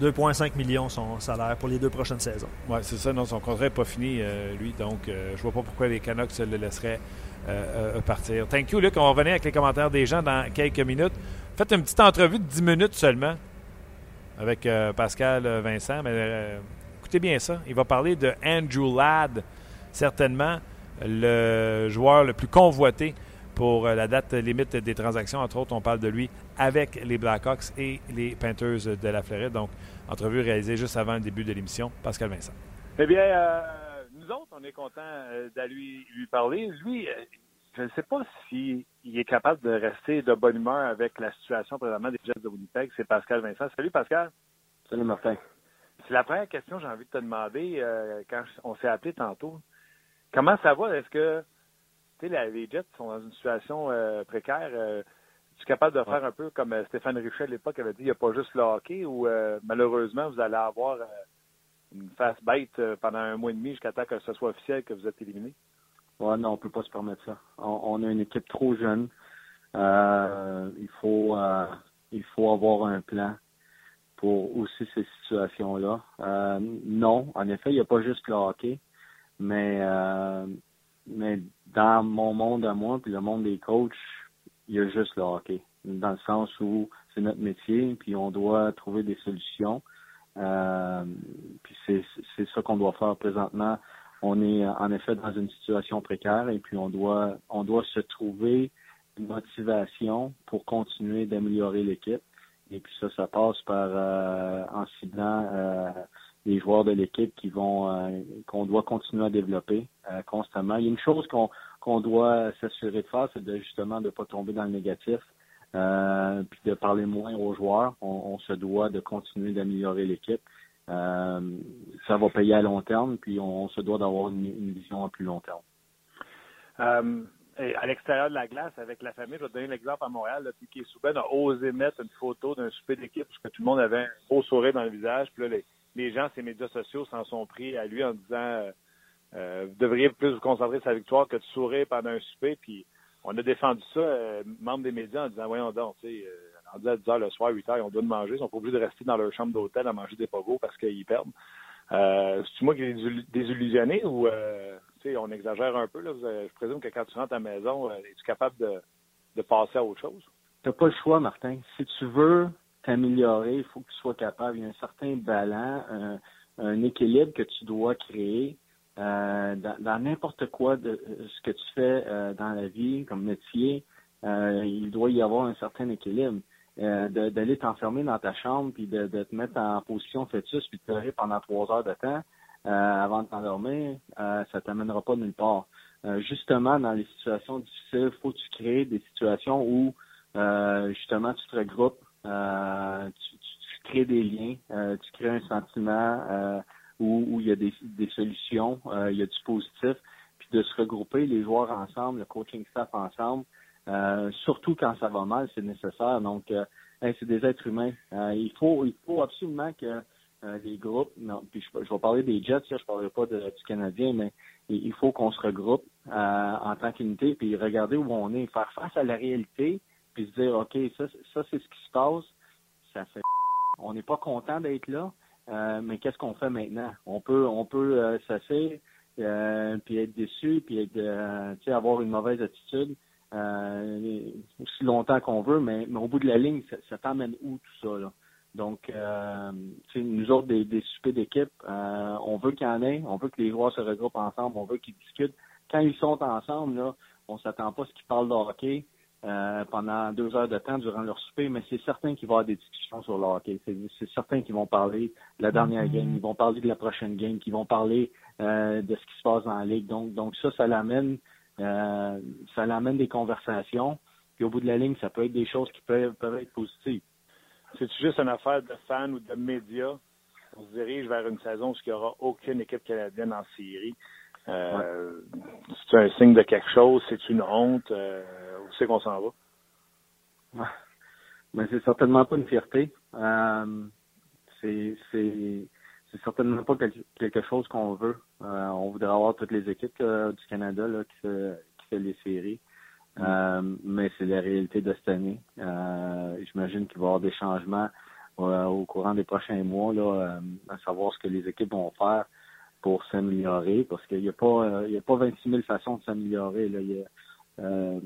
2,5 millions son salaire pour les deux prochaines saisons. ouais, c'est ça. Non, son contrat n'est pas fini, euh, lui. Donc, euh, je vois pas pourquoi les Canucks le laisseraient euh, euh, partir. Thank you, Luc. On va revenir avec les commentaires des gens dans quelques minutes. Faites une petite entrevue de 10 minutes seulement avec Pascal Vincent. Mais écoutez bien ça. Il va parler de Andrew Ladd, certainement le joueur le plus convoité pour euh, la date limite des transactions. Entre autres, on parle de lui avec les Blackhawks et les Panthers de la Floride. Donc, entrevue réalisée juste avant le début de l'émission. Pascal Vincent. Eh bien, euh, nous autres, on est contents euh, d'aller lui, lui parler. Lui, je ne sais pas s'il est capable de rester de bonne humeur avec la situation présentement des Jets de Winnipeg. C'est Pascal Vincent. Salut Pascal. Salut Martin. C'est la première question que j'ai envie de te demander euh, quand on s'est appelé tantôt. Comment ça va? Est-ce que la- les Jets sont dans une situation euh, précaire? Euh, tu es capable de faire un peu comme euh, Stéphane Richet à l'époque avait dit, il n'y a pas juste le hockey ou euh, malheureusement vous allez avoir une face bête pendant un mois et demi jusqu'à temps que ce soit officiel que vous êtes éliminé? Ouais, non, on peut pas se permettre ça. On, on a une équipe trop jeune. Il faut il faut avoir un plan pour aussi ces situations-là. Non, en effet, il n'y a pas juste le hockey, mais mais dans mon monde à moi, puis le monde des coachs, il y a juste le hockey. Dans le sens où c'est notre métier, puis on doit trouver des solutions. Euh, puis c'est ça qu'on doit faire présentement on est en effet dans une situation précaire et puis on doit on doit se trouver une motivation pour continuer d'améliorer l'équipe. Et puis ça, ça passe par euh, en ciblant euh, les joueurs de l'équipe qui vont euh, qu'on doit continuer à développer euh, constamment. Il y a une chose qu'on qu'on doit s'assurer de faire, c'est justement de ne pas tomber dans le négatif. Euh, puis de parler moins aux joueurs. On, se doit de continuer d'améliorer l'équipe. Ça va payer à long terme, puis on, se doit d'avoir une, vision à plus long terme. Et à l'extérieur de la glace, avec la famille, je vais te donner l'exemple à Montréal. Là, Piquet Souben a osé mettre une photo d'un souper d'équipe parce que tout le monde avait un beau sourire dans le visage. Puis les, les gens, ces médias sociaux, s'en sont pris à lui en disant euh, euh, Vous devriez plus vous concentrer sur sa victoire que de sourire pendant un souper. Puis on a défendu ça, euh, membres des médias, en disant Voyons donc, tu sais, euh, rendu à 10 heures le soir, 8 heures, ont besoin de manger. Ils sont pas obligés de rester dans leur chambre d'hôtel à manger des pogos parce qu'ils perdent. C'est-tu moi qui désillu- désillusionné ou euh, on exagère un peu? Là? Je présume que quand tu rentres à la maison, es-tu capable de, de passer à autre chose? T'as pas le choix, Martin. Si tu veux t'améliorer, il faut que tu sois capable. Il y a un certain balance, un, équilibre que tu dois créer euh, dans n'importe quoi de euh, ce que tu fais euh, dans la vie comme métier. il doit y avoir un certain équilibre. D'aller t'enfermer dans ta chambre puis de, te mettre en position fœtus puis de pleurer pendant trois heures de temps avant de t'endormir, ça t'amènera pas nulle part. Justement, dans les situations difficiles, faut que tu crées des situations où justement tu te regroupes, tu, tu- crées des liens, euh, tu crées un sentiment euh, où, il y a des, solutions, euh, il y a du positif, puis de se regrouper les joueurs ensemble, le coaching staff ensemble, euh, surtout quand ça va mal, c'est nécessaire. Donc, euh, hey, c'est des êtres humains. Euh, il faut, il faut absolument que euh, les groupes, non, puis je, je vais parler des Jets, je parlerai pas de- du Canadien, mais il, faut qu'on se regroupe euh, en tant qu'unité, puis regarder où on est, faire face à la réalité, puis se dire, ok, ça, ça c'est ce qui se passe, ça fait, on n'est pas content d'être là, euh, mais qu'est-ce qu'on fait maintenant? On peut, on peut euh, s'asseoir, euh, puis être déçu, puis être, euh, avoir une mauvaise attitude aussi longtemps qu'on veut, mais, mais au bout de la ligne, ça, ça t'emmène où tout ça là? Donc, nous autres, des, des soupers d'équipe, on veut qu'il y en ait, on veut que les joueurs se regroupent ensemble, on veut qu'ils discutent. Quand ils sont ensemble, là, on s'attend pas à ce qu'ils parlent de hockey euh, pendant deux heures de temps durant leur souper, mais c'est certain qu'il va y avoir des discussions sur le hockey. C'est, c'est certain qu'ils vont parler de la dernière game, ils vont parler de la prochaine game, qu'ils vont parler euh, de ce qui se passe dans la ligue. Donc, donc ça, ça l'amène, euh, ça l'amène des conversations. Puis au bout de la ligne, ça peut être des choses qui peuvent, peuvent être positives. C'est-tu juste une affaire de fans ou de médias? On se dirige vers une saison où il n'y aura aucune équipe canadienne en série. Euh, C'est un signe de quelque chose? C'est une honte? Où c'est qu'on s'en va? Mais c'est certainement pas une fierté. Euh, c'est c'est c'est certainement pas quel- quelque chose qu'on veut. Euh, on voudrait avoir toutes les équipes euh, du Canada là, qui fait qui fait les séries. Euh, mais c'est la réalité de cette année. J'imagine qu'il va y avoir des changements au courant des prochains mois, là, à savoir ce que les équipes vont faire pour s'améliorer, parce qu'il n'y a pas il y a pas 26 000 façons de s'améliorer. Là. Il y a, euh,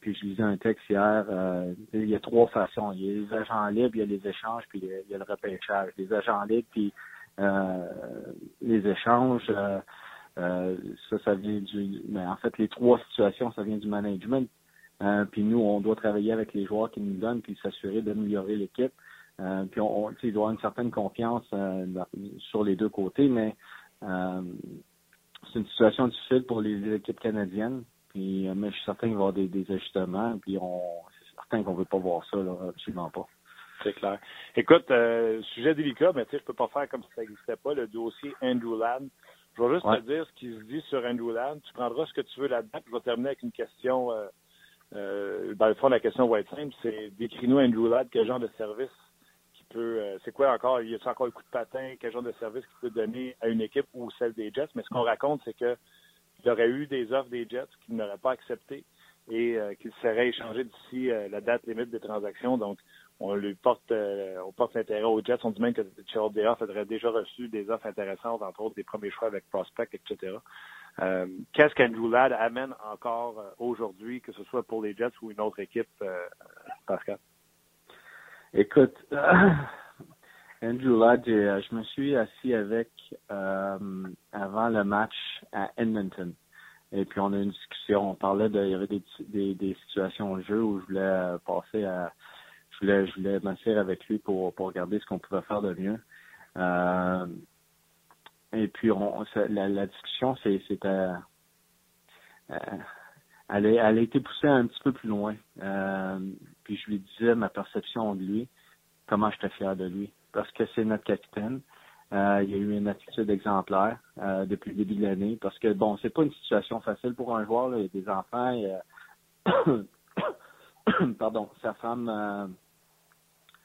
puis je lisais un texte hier, euh, il y a trois façons. Il y a les agents libres, il y a les échanges, puis il y a, le repêchage. Les agents libres, puis euh, les échanges, ça, ça vient du. Mais en fait, les trois situations, ça vient du management. Puis nous, on doit travailler avec les joueurs qui nous donnent, puis s'assurer d'améliorer l'équipe. Puis on, on il doit avoir une certaine confiance sur les deux côtés, mais c'est une situation difficile pour les équipes canadiennes. Puis, euh, mais je suis certain qu'il va y avoir des, des ajustements. Puis on, c'est certain qu'on veut pas voir ça, là, absolument pas. C'est clair. Écoute, euh, sujet délicat, mais tu sais, je peux pas faire comme si ça n'existait pas, le dossier Andrew Ladd. Je vais juste Ouais. te dire ce qui se dit sur Andrew Ladd. Tu prendras ce que tu veux là-dedans. puis Je vais terminer avec une question. Euh, euh, dans le fond, la question va être simple. C'est décris-nous Andrew Ladd, quel genre de service qui peut. c'est quoi encore? Y a encore un coup de patin? Quel genre de service qu'il peut donner à une équipe ou celle des Jets? Mais ce qu'on raconte, c'est que il aurait eu des offres des Jets qu'il n'aurait pas acceptées et euh, qu'il serait échangé d'ici euh, la date limite des transactions. Donc, on lui porte euh, on porte l'intérêt aux Jets. On dit même que Charles Deoff aurait déjà reçu des offres intéressantes, entre autres des premiers choix avec Prospect, etc. Qu'est-ce qu'Andrew Ladd amène encore aujourd'hui, que ce soit pour les Jets ou une autre équipe, Pascal? Écoute, Andrew j'ai- euh, je me suis assis avec euh, avant le match à Edmonton. Et puis on a eu une discussion. On parlait de, il y avait des, des, situations de jeu où je voulais euh, passer à, je voulais, je voulais m'asseoir avec lui pour, pour regarder ce qu'on pouvait faire de mieux. Et puis on, la, la discussion, c'est, c'était, elle, a, elle a été poussée un petit peu plus loin. Puis je lui disais ma perception de lui, comment j'étais fier de lui. Parce que c'est notre capitaine. Euh, il a eu une attitude exemplaire euh, depuis le début de l'année. Parce que bon, c'est pas une situation facile pour un joueur. Il y a des enfants. y Pardon, sa femme euh,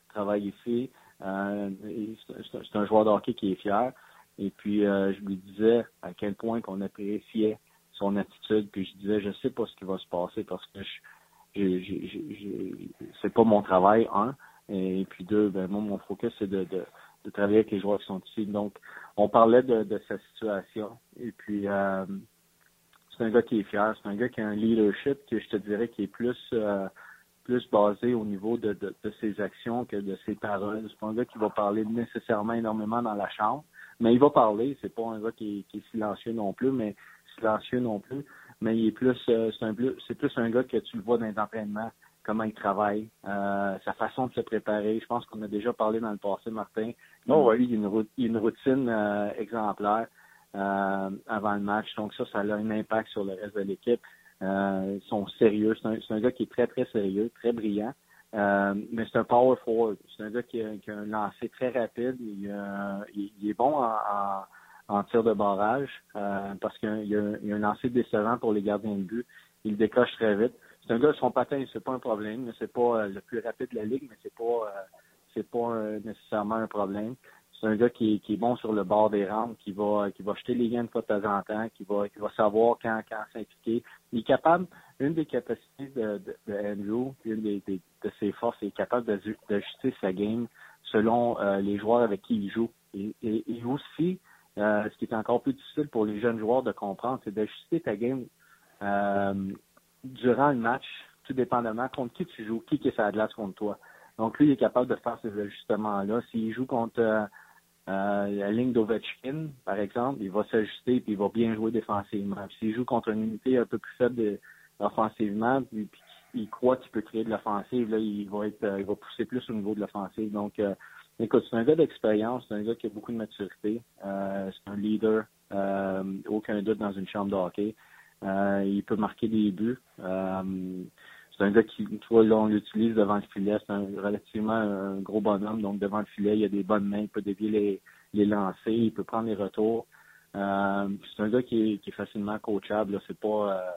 travaille ici. C'est un joueur de hockey qui est fier. Et puis je lui disais à quel point qu'on appréciait son attitude. Puis je disais, je sais pas ce qui va se passer parce que je, j'ai- c'est pas mon travail, un. Et puis deux, ben moi, mon focus, c'est de, de, de travailler avec les joueurs qui sont ici. Donc, on parlait de, de sa situation. Et puis, euh, c'est un gars qui est fier. C'est un gars qui a un leadership que je te dirais qui est plus euh, plus basé au niveau de, de, ses actions que de ses paroles. C'est pas un gars qui va parler nécessairement énormément dans la chambre, mais il va parler. C'est pas un gars qui, est- silencieux non plus, mais silencieux non plus. Mais il est plus, euh, c'est un c'est plus un gars que tu le vois dans les entraînements, comment il travaille, euh, sa façon de se préparer. Je pense qu'on a déjà parlé dans le passé, Martin. Oh, ouais. Lui, il a une, une routine euh, exemplaire euh, avant le match. Donc ça, ça a un impact sur le reste de l'équipe. Euh, ils sont sérieux. C'est un, un gars qui est très, très sérieux, très brillant. Euh, mais c'est un power forward. C'est un gars qui a, qui a un lancer très rapide. Il, euh, il, il est bon en, en, en tir de barrage euh, parce qu'il y a, il a un lancer décevant pour les gardiens de but. Il décoche très vite. C'est un gars, son patin, c'est pas un problème. C'est pas euh, le plus rapide de la ligue, mais c'est pas euh, c'est pas euh, nécessairement un problème. C'est un gars qui, est- bon sur le bord des rampes, qui va qui va jeter les gains de de temps en temps, qui va qui va savoir quand quand s'impliquer. Il est capable, une des capacités de, de, de Andrew, une des, de ses forces, il est capable d'aju- d'ajuster sa game selon les joueurs avec qui il joue. Et, et, aussi, ce qui est encore plus difficile pour les jeunes joueurs de comprendre, c'est d'ajuster ta game euh, durant le match, tout dépendamment contre qui tu joues, qui est glace contre toi. Donc lui, il est capable de faire ces ajustements-là. S'il joue contre euh, euh, la ligne d'Ovechkin, par exemple, il va s'ajuster puis il va bien jouer défensivement. S'il joue contre une unité un peu plus faible de- offensivement, puis, il croit qu'il peut créer de l'offensive, là, il va être euh, il va pousser plus au niveau de l'offensive. Donc euh, écoute, c'est un gars d'expérience, c'est un gars qui a beaucoup de maturité. Euh, c'est un leader, euh, aucun doute dans une chambre de hockey. Euh, il peut marquer des buts. Euh, c'est un gars qui, tu vois, là, on l'utilise devant le filet. C'est un, relativement un gros bonhomme. Donc, devant le filet, il a des bonnes mains. Il peut dévier les, les lancers. Il peut prendre les retours. Euh, c'est un gars qui est, qui est facilement coachable. Là. C'est pas, euh,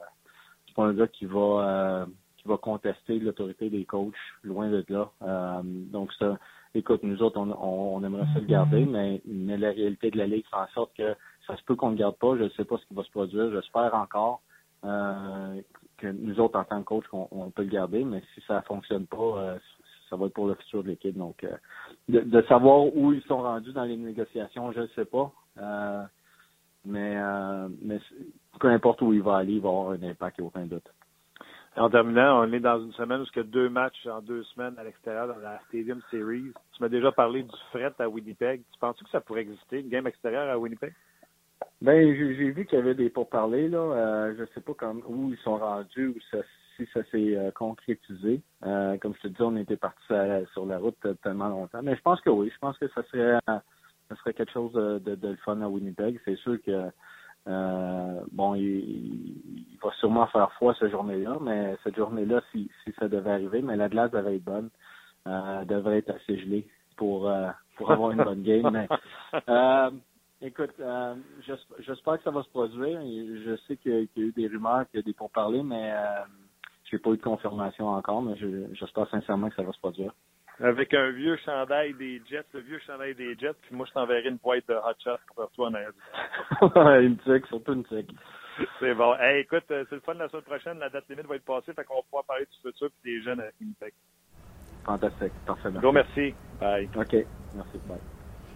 c'est pas un gars qui va, euh, qui va contester l'autorité des coachs. Loin de là. Euh, donc, ça, écoute, nous autres, on, on, on aimerait ça le garder, mais, mais la réalité de la Ligue fait en sorte que ça se peut qu'on ne garde pas. Je ne sais pas ce qui va se produire. J'espère encore euh, que nous autres, en tant que coach, on, peut le garder, mais si ça fonctionne pas, euh, ça va être pour le futur de l'équipe. Donc, euh, de, savoir où ils sont rendus dans les négociations, je ne sais pas. Mais, peu importe où il va aller, il va avoir un impact, il n'y a aucun doute. En terminant, on est dans une semaine où il y deux matchs en deux semaines à l'extérieur dans la Stadium Series. Tu m'as déjà parlé du fret à Winnipeg. Tu penses que ça pourrait exister, une game extérieure à Winnipeg? Ben, j'ai vu qu'il y avait des pourparlers, là. Euh, je sais pas comme, où ils sont rendus, ou ça, si ça s'est euh, concrétisé. Euh, comme je te dis, on était parti sur la route euh, tellement longtemps. Mais je pense que oui. Je pense que ça serait ça serait quelque chose de, de, de le fun à Winnipeg. C'est sûr que bon, il, il va sûrement faire froid cette journée-là, mais cette journée-là, si, si ça devait arriver, mais la glace devrait être bonne, devrait être assez gelée pour pour avoir une bonne game. Mais, Écoute, euh, j'esp- j'espère que ça va se produire. Je sais qu'il y, a- eu des rumeurs, qu'il y a des pourparlers, mais euh, j'ai pas eu de confirmation encore, mais je- j'espère sincèrement que ça va se produire. Avec un vieux chandail des Jets, le vieux chandail des Jets, puis moi je t'enverrai une boîte de hot shots pour toi en arrière. une tic, surtout une tic. C'est bon. Hey, écoute, euh, c'est le fun la semaine prochaine. La date limite va être passée, fait qu'on va pouvoir parler du futur et des jeunes à. Fantastique, parfait. Gros merci. Bye. OK, merci. Bye.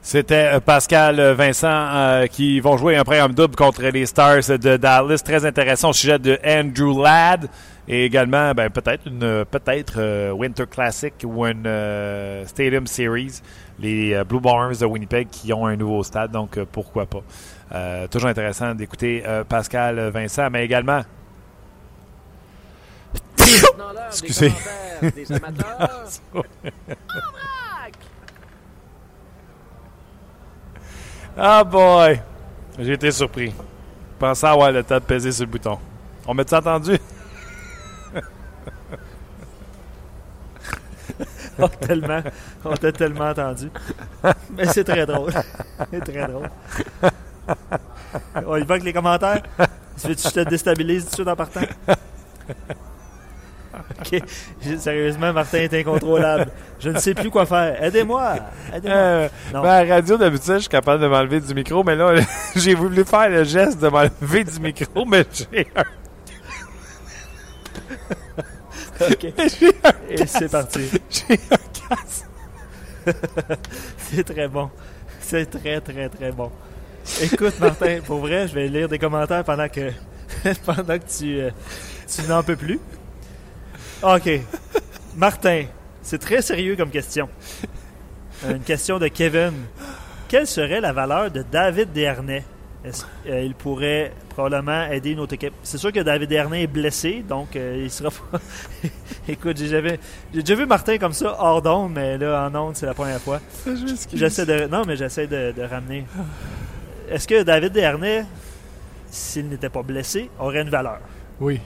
C'était euh, Pascal euh, Vincent euh, qui vont jouer un programme double contre les Stars de Dallas. Très intéressant au sujet de Andrew Ladd et également ben, peut-être une peut-être euh, Winter Classic ou une euh, Stadium Series. Les euh, Blue Bombers de Winnipeg qui ont un nouveau stade, donc euh, pourquoi pas. Euh, toujours intéressant d'écouter euh, Pascal Vincent, mais également Excusez. des amateurs. Ah boy! J'ai été surpris. Je pensais avoir le temps de peser sur le bouton. On m'a-tu entendu? Oh, tellement. On t'a tellement entendu. Mais c'est très drôle. C'est très drôle. On y va avec les commentaires. Tu veux que je te déstabilise tout de suite en partant? Ok. Sérieusement, Martin est incontrôlable. Je ne sais plus quoi faire. Aidez-moi. Aidez-moi. Euh, ben, à la radio, d'habitude, je suis capable de m'enlever du micro, mais là, j'ai voulu faire le geste de m'enlever du micro, mais j'ai un... Ok. un Et c'est parti. J'ai un casse. C'est très bon. C'est très, très, très bon. Écoute, Martin, pour vrai, je vais lire des commentaires pendant que, pendant que tu, euh, tu n'en peux plus. OK. Martin, c'est très sérieux comme question. Une question de Kevin. Quelle serait la valeur de David Desharnais? Est-ce qu'il pourrait probablement aider notre équipe? C'est sûr que David Desharnais est blessé, donc euh, il sera pas... Écoute, j'ai jamais- j'ai déjà vu Martin comme ça hors d'onde, mais là, en onde, c'est la première fois. J'essaie de. Non, mais j'essaie de, de ramener. Est-ce que David Desharnais, s'il n'était pas blessé, aurait une valeur? Oui.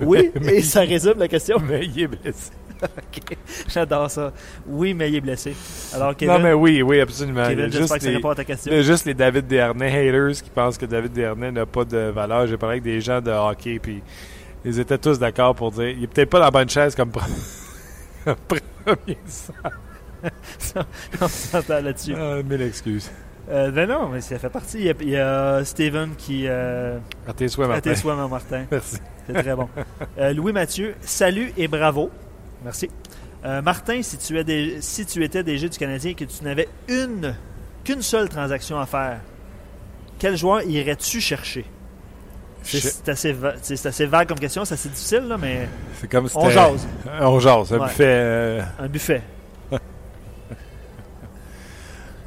Oui, Mais- et ça résume la question. Mais il est blessé. Ok, J'adore ça. Oui, mais il est blessé. Alors, Kevin, Non, mais oui, oui, absolument. Kevin, j'espère juste que ça les- répond à ta question. il y a juste les David Dernay haters qui pensent que David Dernay n'a pas de valeur. J'ai parlé avec des gens de hockey, puis ils étaient tous d'accord pour dire il est peut-être pas dans la bonne chaise comme pre- premier centre. On s'entend là-dessus. Ah, mille excuses. Euh, ben non, mais ça fait partie. Il y a, il y a Steven qui. Euh, À tes souhaits, à Martin. tes souhaits, Martin. Merci. C'est très bon. Euh, Louis Mathieu, salut et bravo. Merci. Euh, Martin, si tu, es des- si tu étais DG du Canadien et que tu n'avais une qu'une seule transaction à faire, quel joueur irais-tu chercher? C'est assez, va- assez vague comme question, c'est assez difficile, là, mais C'est comme si on jase. On jase. Un Ouais. buffet. euh, Un buffet.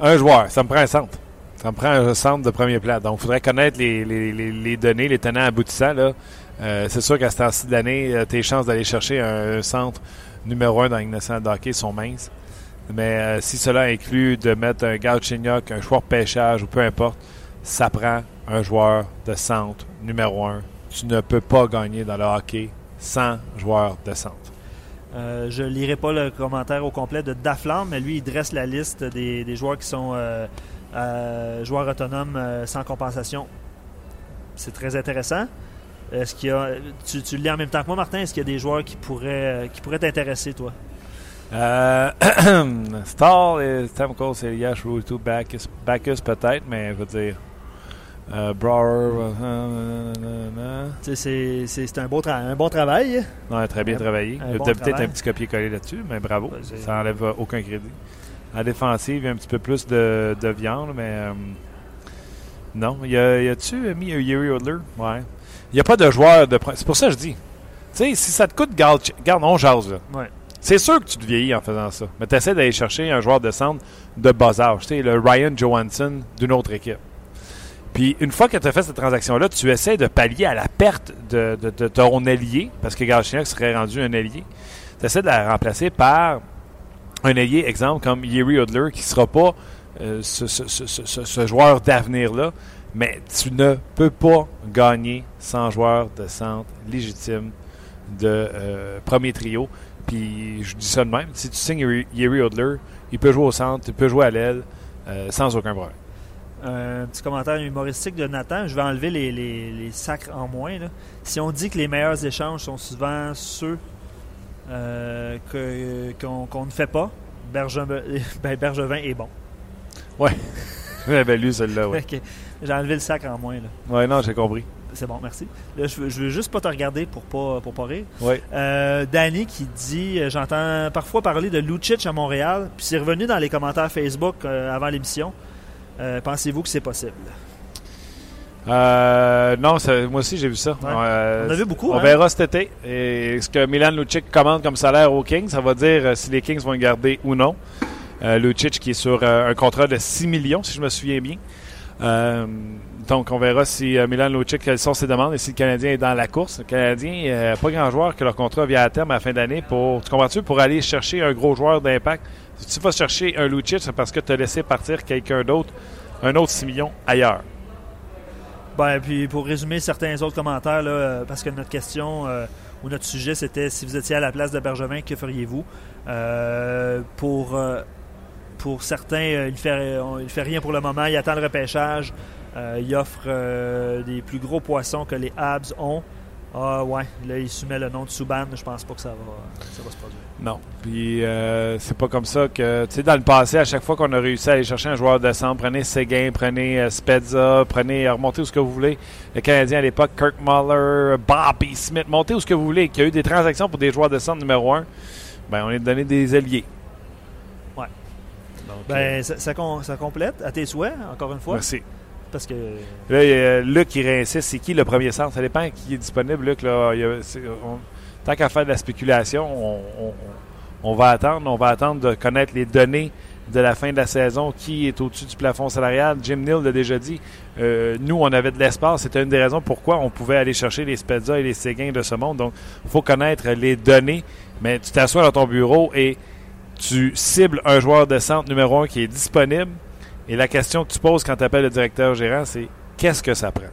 un joueur. Ça me prend un centre. Ça me prend un centre de premier plat. Donc, il faudrait connaître les, les, les, les données, les tenants aboutissants. Là. Euh, c'est sûr qu'à ce temps-ci de l'année, euh, tes chances d'aller chercher un, centre numéro un dans Ligue nationale de hockey sont minces. Mais euh, si cela inclut de mettre un Galchenyuk, un joueur pêchage ou peu importe, ça prend un joueur de centre numéro un. Tu ne peux pas gagner dans le hockey sans joueur de centre. Euh, je lirai pas le commentaire au complet de Daflam, mais lui, il dresse la liste des, joueurs qui sont joueurs autonomes sans compensation. C'est très intéressant. Est-ce qu'il y a, tu, tu le lis en même temps que moi, Martin? Est-ce qu'il y a des joueurs qui pourraient, euh, qui pourraient t'intéresser, toi? Euh, Stall et Stamkos et Yash Rutu Bacchus, Bacchus peut-être, mais je veux dire. Euh, Brower. euh, C'est c'est- c'est un, beau tra- un bon travail. Non, très bien Un- travaillé. Il y a bon peut-être un petit copier-coller là-dessus, mais bravo. Ça enlève euh, aucun crédit. En défensive, il y a un petit peu plus de, de viande, mais euh, non. Y a, y a-tu mis Yuri Odler? Ouais. Il n'y a pas de joueur de. C'est pour ça que je dis. Tu sais, si ça te coûte, garde, garde on jase, là. Ouais. C'est sûr que tu te vieillis en faisant ça. Mais tu essaies d'aller chercher un joueur de centre de bas âge. Tu sais, le Ryan Johansson d'une autre équipe. Puis une fois que tu as fait cette transaction-là, tu essaies de pallier à la perte de, de- de ton allié, parce que Galchenyuk serait rendu un allié. Tu essaies de la remplacer par un allié, exemple, comme Yeri Odler, qui ne sera pas euh, ce, ce- ce- ce- ce joueur d'avenir-là. Mais tu ne peux pas gagner sans joueur de centre légitime de euh, premier trio. Puis je dis ça de même. Si tu signes Yeri- Odler, il peut jouer au centre, il peut jouer à l'aile euh, sans aucun problème. Un petit commentaire humoristique de Nathan. Je vais enlever les, les, les sacres en moins. là. Si on dit que les meilleurs échanges sont souvent ceux euh, qu'on ne fait pas, Bergevin, ben, Bergevin est bon. J'avais lu celle-là. Ok. J'ai enlevé le sacre en moins. là. Ouais, non, j'ai compris. C'est bon, merci. Là, je, veux, je veux juste pas te regarder pour pas, pour pas rire. Oui. Euh, Danny qui dit euh, J'entends parfois parler de Lucic à Montréal, puis c'est revenu dans les commentaires Facebook euh, avant l'émission. Pensez-vous que c'est possible? Non, ça- moi aussi j'ai vu ça. Ouais. On a vu beaucoup, On hein? verra cet été. Et ce que Milan Lucic commande comme salaire aux Kings, ça va dire si les Kings vont le garder ou non. Lucic qui est sur un contrat de 6 millions, si je me souviens bien. Euh, donc, on verra si euh, Milan Lucic, quelles sont ses demandes et si le Canadien est dans la course. Le Canadien, euh, pas grand joueur que leur contrat vient à terme à la fin d'année pour, tu comprends-tu, pour aller chercher un gros joueur d'impact. Si tu vas chercher un Lucic, c'est parce que tu as laissé partir quelqu'un d'autre, un autre 6 millions ailleurs. Ben, puis pour résumer certains autres commentaires, euh, parce que notre question ou notre sujet, c'était si vous étiez à la place de Bergevin, que feriez-vous? Pour pour certains, euh, il on- il fait rien pour le moment. Il attend le repêchage. Euh, il offre euh, des plus gros poissons que les Habs ont. Ah ouais, là il soumet le nom de Subban. Je pense pas que ça va, ça va se produire. Non. Puis euh, c'est pas comme ça que. Tu sais, dans le passé, à chaque fois qu'on a réussi à aller chercher un joueur de centre, prenez Seguin, prenez euh, Spezza, prenez. euh, remontez où ce que vous voulez. Le Canadien à l'époque, Kirk Muller, Bobby Smith, montez où ce que vous voulez. Qu'il y a eu des transactions pour des joueurs de centre numéro un. Ben, on est donné des alliés. Donc, euh, Ben, ça, ça com- ça complète, à tes souhaits, encore une fois. merci. Parce que Là, il y a Luc qui réinsiste. C'est qui le premier centre? Ça dépend qui est disponible, Luc. Là, Il y a- on- tant qu'à faire de la spéculation, on, on- on va attendre. On va attendre de connaître les données de la fin de la saison. Qui est au-dessus du plafond salarial? Jim Neal l'a déjà dit. Euh, nous, on avait de l'espace. C'était une des raisons pourquoi on pouvait aller chercher les Spezza et les Séguins de ce monde. Donc, il faut connaître les données. Mais tu t'assois dans ton bureau et tu cibles un joueur de centre numéro un qui est disponible. Et la question que tu poses quand tu appelles le directeur gérant, c'est qu'est-ce que ça prend?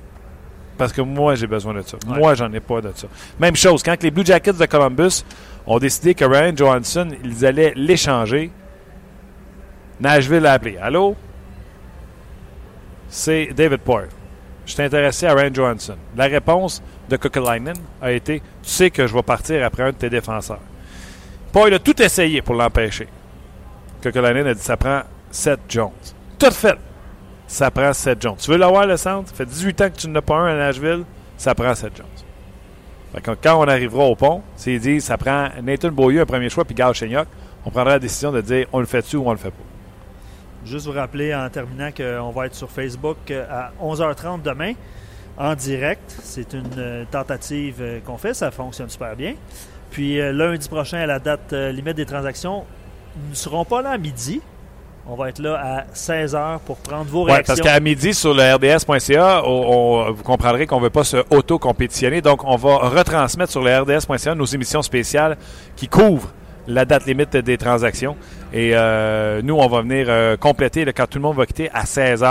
Parce que moi, j'ai besoin de ça. Ouais. Moi, j'en ai pas de ça. Même chose, quand les Blue Jackets de Columbus ont décidé que Ryan Johansson, ils allaient l'échanger, Nashville a appelé. Allô? C'est David Poyle. Je suis intéressé à Ryan Johansson. La réponse de Kokelainen a été Tu sais que je vais partir après un de tes défenseurs. Poyle a tout essayé pour l'empêcher. Kokelainen a dit Ça prend Seth Jones. Tout fait. Ça prend Seth Jones. Tu veux l'avoir le centre? Ça fait 18 ans que tu n'en as pas un à Nashville. Ça prend Seth Jones. Fait que quand on arrivera au pont, s'ils disent ça prend Nathan Beaulieu un premier choix puis Gal on prendra la décision de dire on le fait-tu ou on le fait pas? Juste vous rappeler en terminant qu'on va être sur Facebook euh, à 11h30 demain en direct. C'est une euh, tentative euh, qu'on fait, ça fonctionne super bien. Puis euh, lundi prochain, à la date euh, limite des transactions, nous ne serons pas là à midi. On va être là à 16h pour prendre vos Ouais, réactions. parce qu'à midi sur le RDS.ca, on- on- vous comprendrez qu'on ne veut pas se auto-compétitionner. Donc, on va retransmettre sur le RDS.ca nos émissions spéciales qui couvrent la date limite des transactions. Et euh, nous, on va venir compléter là, quand tout le monde va quitter à 16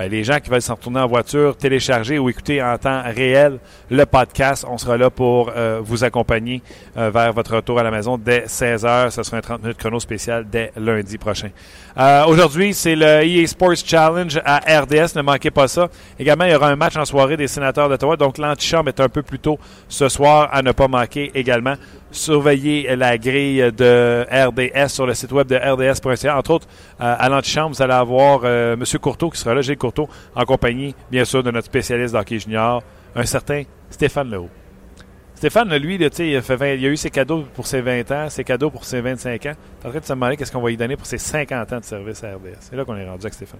Ben, les gens qui veulent s'en retourner en voiture, télécharger ou écouter en temps réel le podcast, on sera là pour euh, vous accompagner euh, vers votre retour à la maison dès 16 heures. Ce sera un 30 minutes chrono spécial dès lundi prochain. Euh, Aujourd'hui, c'est le EA Sports Challenge à RDS. Ne manquez pas ça. Également, il y aura un match en soirée des sénateurs d'Ottawa. Donc, l'antichambre est un peu plus tôt ce soir à ne pas manquer également. Surveiller la grille de RDS sur le site web de rds.ca. Entre autres, euh, à l'antichambre, vous allez avoir euh, M. Courteau qui sera là, Gilles Courteau, en compagnie, bien sûr, de notre spécialiste d'hockey junior, un certain Stéphane Leroux. Stéphane, lui, il, a fait 20 il a eu ses cadeaux pour ses 20 ans, ses cadeaux pour ses 25 ans. En train de se demander qu'est-ce qu'on va lui donner pour ses 50 ans de service à RDS. C'est là qu'on est rendu avec Stéphane.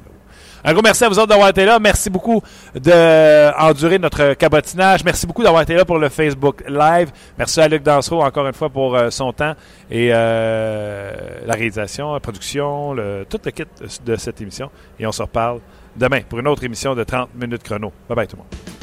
Un gros merci à vous autres d'avoir été là. Merci beaucoup d'endurer notre cabotinage. Merci beaucoup d'avoir été là pour le Facebook Live. Merci à Luc Dansereau encore une fois pour euh, son temps et euh, la réalisation, la production, le, tout le kit de cette émission. Et on se reparle demain pour une autre émission de 30 minutes chrono. Bye bye tout le monde.